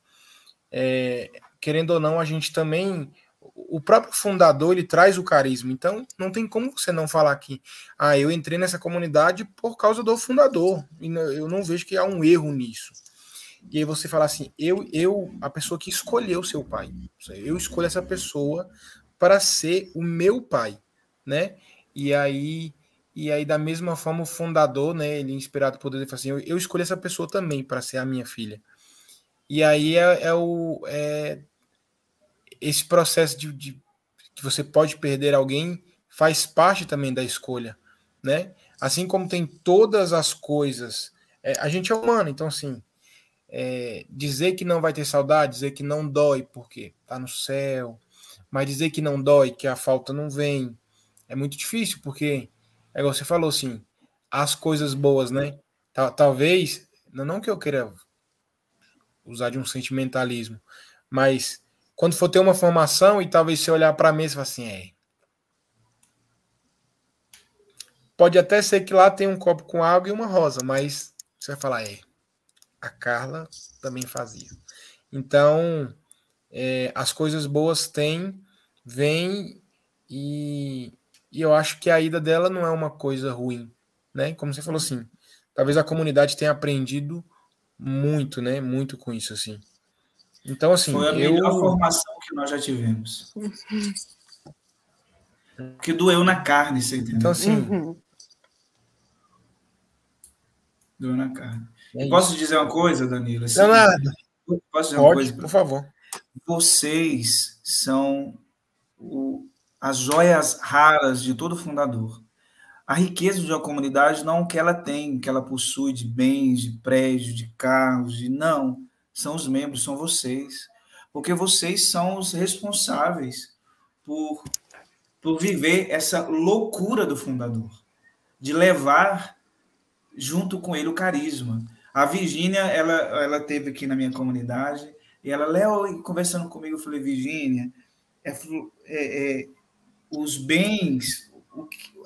É, querendo ou não, a gente também o próprio fundador ele traz o carisma, então não tem como você não falar que ah, eu entrei nessa comunidade por causa do fundador, e eu não vejo que há um erro nisso. E aí você fala assim: eu, eu, a pessoa que escolheu seu pai, eu escolho essa pessoa para ser o meu pai, né? E aí, e aí da mesma forma o fundador, né? Ele inspirado por Deus, ele fala assim: eu, eu escolho essa pessoa também para ser a minha filha. E aí é, é o é, esse processo de, de que você pode perder alguém faz parte também da escolha, né? Assim como tem todas as coisas, é, a gente é humano, então assim, é, dizer que não vai ter saudade, dizer que não dói porque tá no céu, mas dizer que não dói, que a falta não vem, é muito difícil, porque é igual você falou assim, as coisas boas, né? Talvez, não que eu queira usar de um sentimentalismo, mas quando for ter uma formação e talvez você olhar para mim e falar assim, é. Pode até ser que lá tem um copo com água e uma rosa, mas você vai falar, é. A Carla também fazia. Então, é, as coisas boas têm, vêm e, e eu acho que a ida dela não é uma coisa ruim, né? Como você falou assim, talvez a comunidade tenha aprendido muito, né? Muito com isso, assim. Então, assim. Foi a eu... melhor formação que nós já tivemos. Que doeu na carne, você entendeu? Então, assim. Uhum. Doeu na carne. É Posso dizer uma coisa, Danilo? Assim, não, nada. Posso dizer Pode, uma coisa? Por favor. Vocês são o, as joias raras de todo fundador. A riqueza de uma comunidade não é o que ela tem, que ela possui de bens, de prédios, de carros, de não são os membros, são vocês. Porque vocês são os responsáveis por, por viver essa loucura do fundador, de levar junto com ele o carisma. A Virgínia, ela, ela teve aqui na minha comunidade, e ela, Léo, conversando comigo, eu falei, Virgínia, é, é, é, os bens,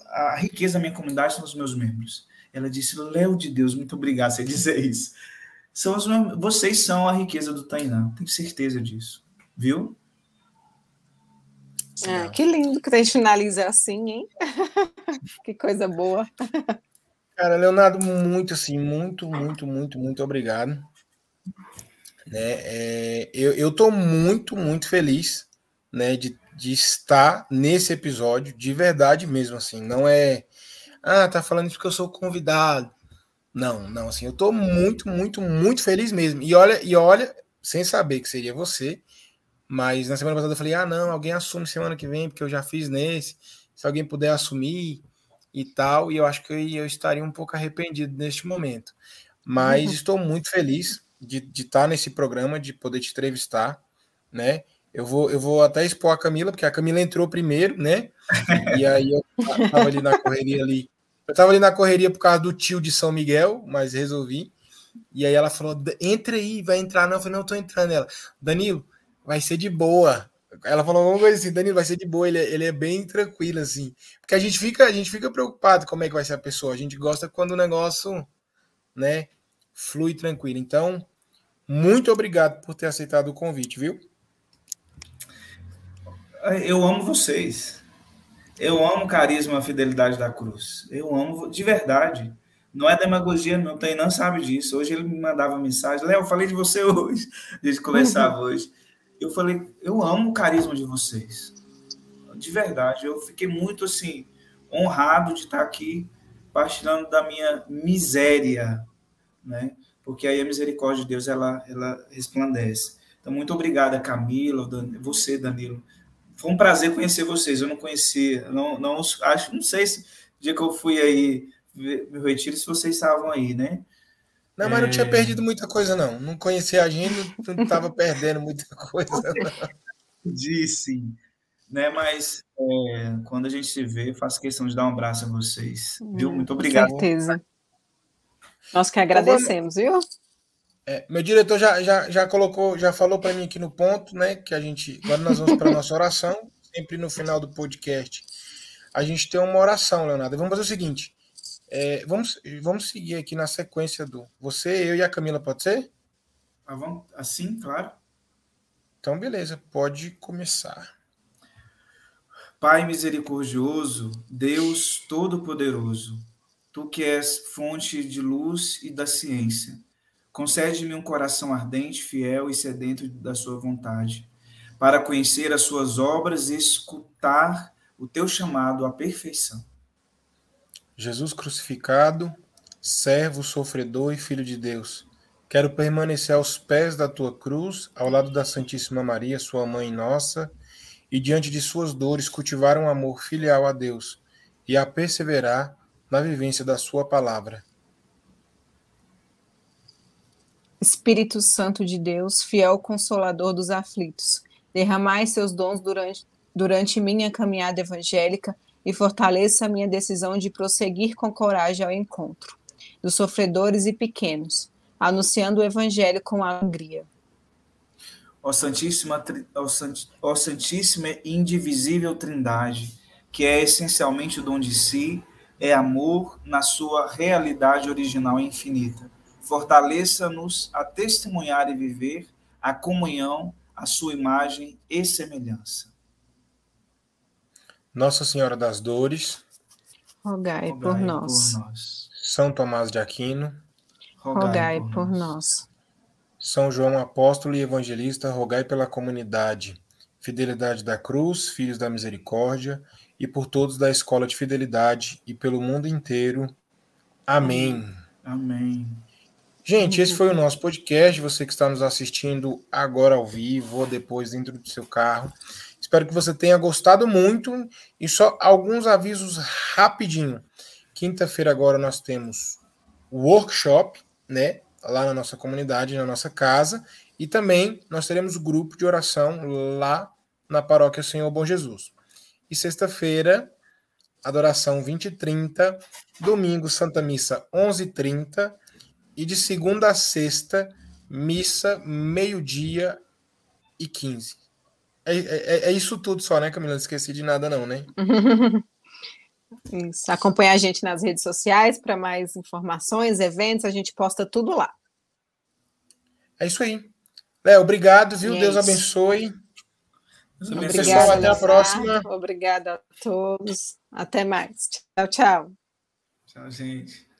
a riqueza da minha comunidade são os meus membros. Ela disse, Léo de Deus, muito obrigado você dizer isso. São os, vocês são a riqueza do Tainá, tenho certeza disso. Viu? Ah, que lindo que a gente finaliza assim, hein? que coisa boa. Cara, Leonardo, muito assim, muito, muito, muito, muito obrigado. Né, é, eu, eu tô muito, muito feliz né, de, de estar nesse episódio, de verdade mesmo, assim. Não é, ah, tá falando isso porque eu sou convidado. Não, não, assim, eu tô muito, muito, muito feliz mesmo. E olha, e olha, sem saber que seria você, mas na semana passada eu falei: "Ah, não, alguém assume semana que vem, porque eu já fiz nesse. Se alguém puder assumir e tal", e eu acho que eu, eu estaria um pouco arrependido neste momento. Mas uhum. estou muito feliz de, estar nesse programa, de poder te entrevistar, né? Eu vou, eu vou até expor a Camila, porque a Camila entrou primeiro, né? E aí eu estava ali na correria ali eu tava ali na correria por causa do tio de São Miguel, mas resolvi. E aí ela falou: entra aí, vai entrar. Não, eu falei: não, tô entrando. Ela, Danilo, vai ser de boa. Ela falou uma coisa assim: Danilo, vai ser de boa. Ele, é, ele é bem tranquilo, assim. Porque a gente fica, a gente fica preocupado como é que vai ser a pessoa. A gente gosta quando o negócio, né, flui tranquilo. Então, muito obrigado por ter aceitado o convite, viu? Eu amo vocês. Eu amo o carisma, a fidelidade da cruz. Eu amo de verdade. Não é demagogia, não tem, não sabe disso. Hoje ele me mandava mensagem, Léo, eu falei de você hoje. A gente conversava uhum. hoje. Eu falei, eu amo o carisma de vocês. De verdade, eu fiquei muito assim honrado de estar aqui partilhando da minha miséria, né? Porque aí a misericórdia de Deus ela ela resplandece. Então muito obrigada, Camila, você, Danilo, foi um prazer conhecer vocês. Eu não conhecia, não, não acho, não sei se dia que eu fui aí meu retiro, se vocês estavam aí, né? Não, mas é... não tinha é. perdido muita coisa, não. Não conhecia a gente, não estava perdendo muita coisa. Disse, né? Mas é, quando a gente se vê, faço questão de dar um abraço a vocês. Viu? Hum, Muito obrigado. Com certeza. Nós que agradecemos, viu? É, meu diretor já, já, já colocou, já falou para mim aqui no ponto, né? Que a gente. Agora nós vamos para a nossa oração. Sempre no final do podcast. A gente tem uma oração, Leonardo. Vamos fazer o seguinte. É, vamos, vamos seguir aqui na sequência do. Você, eu e a Camila, pode ser? Vamos, assim, claro. Então, beleza, pode começar. Pai misericordioso, Deus Todo-Poderoso, tu que és fonte de luz e da ciência Concede-me um coração ardente, fiel e sedento da sua vontade, para conhecer as suas obras e escutar o teu chamado à perfeição. Jesus crucificado, servo, sofredor e filho de Deus, Quero permanecer aos pés da tua cruz, ao lado da Santíssima Maria, sua mãe nossa, e diante de suas dores cultivar um amor filial a Deus e a perseverar na vivência da sua palavra. Espírito Santo de Deus, fiel consolador dos aflitos, derramai seus dons durante, durante minha caminhada evangélica e fortaleça minha decisão de prosseguir com coragem ao encontro dos sofredores e pequenos, anunciando o Evangelho com alegria. Ó Santíssima, ó Santíssima e Indivisível Trindade, que é essencialmente o dom de si, é amor na sua realidade original e infinita. Fortaleça-nos a testemunhar e viver a comunhão, a sua imagem e semelhança. Nossa Senhora das Dores, rogai, rogai por, nós. por nós. São Tomás de Aquino, rogai, por, por nós. São João Apóstolo e Evangelista, rogai pela comunidade, Fidelidade da Cruz, Filhos da Misericórdia, e por todos da Escola de Fidelidade e pelo mundo inteiro. Amém. Amém. Gente, esse foi o nosso podcast. Você que está nos assistindo agora ao vivo ou depois dentro do seu carro. Espero que você tenha gostado muito. E só alguns avisos rapidinho. Quinta-feira agora nós temos workshop né? Lá na nossa comunidade, na nossa casa. E também nós teremos o grupo de oração lá na paróquia Senhor Bom Jesus. E sexta-feira, adoração 20 e 30. Domingo, Santa Missa 11 e 30. E de segunda a sexta, missa meio-dia e 15. É, é, é, isso tudo só, né, Camila? Não esqueci de nada, não, né? Isso. Acompanhe a gente nas redes sociais para mais informações, eventos, a gente posta tudo lá. É isso aí. Léo, obrigado, viu? Deus abençoe. Obrigada, Pessoal, até a próxima. Obrigada a todos. Até mais. Tchau, tchau. Tchau, gente.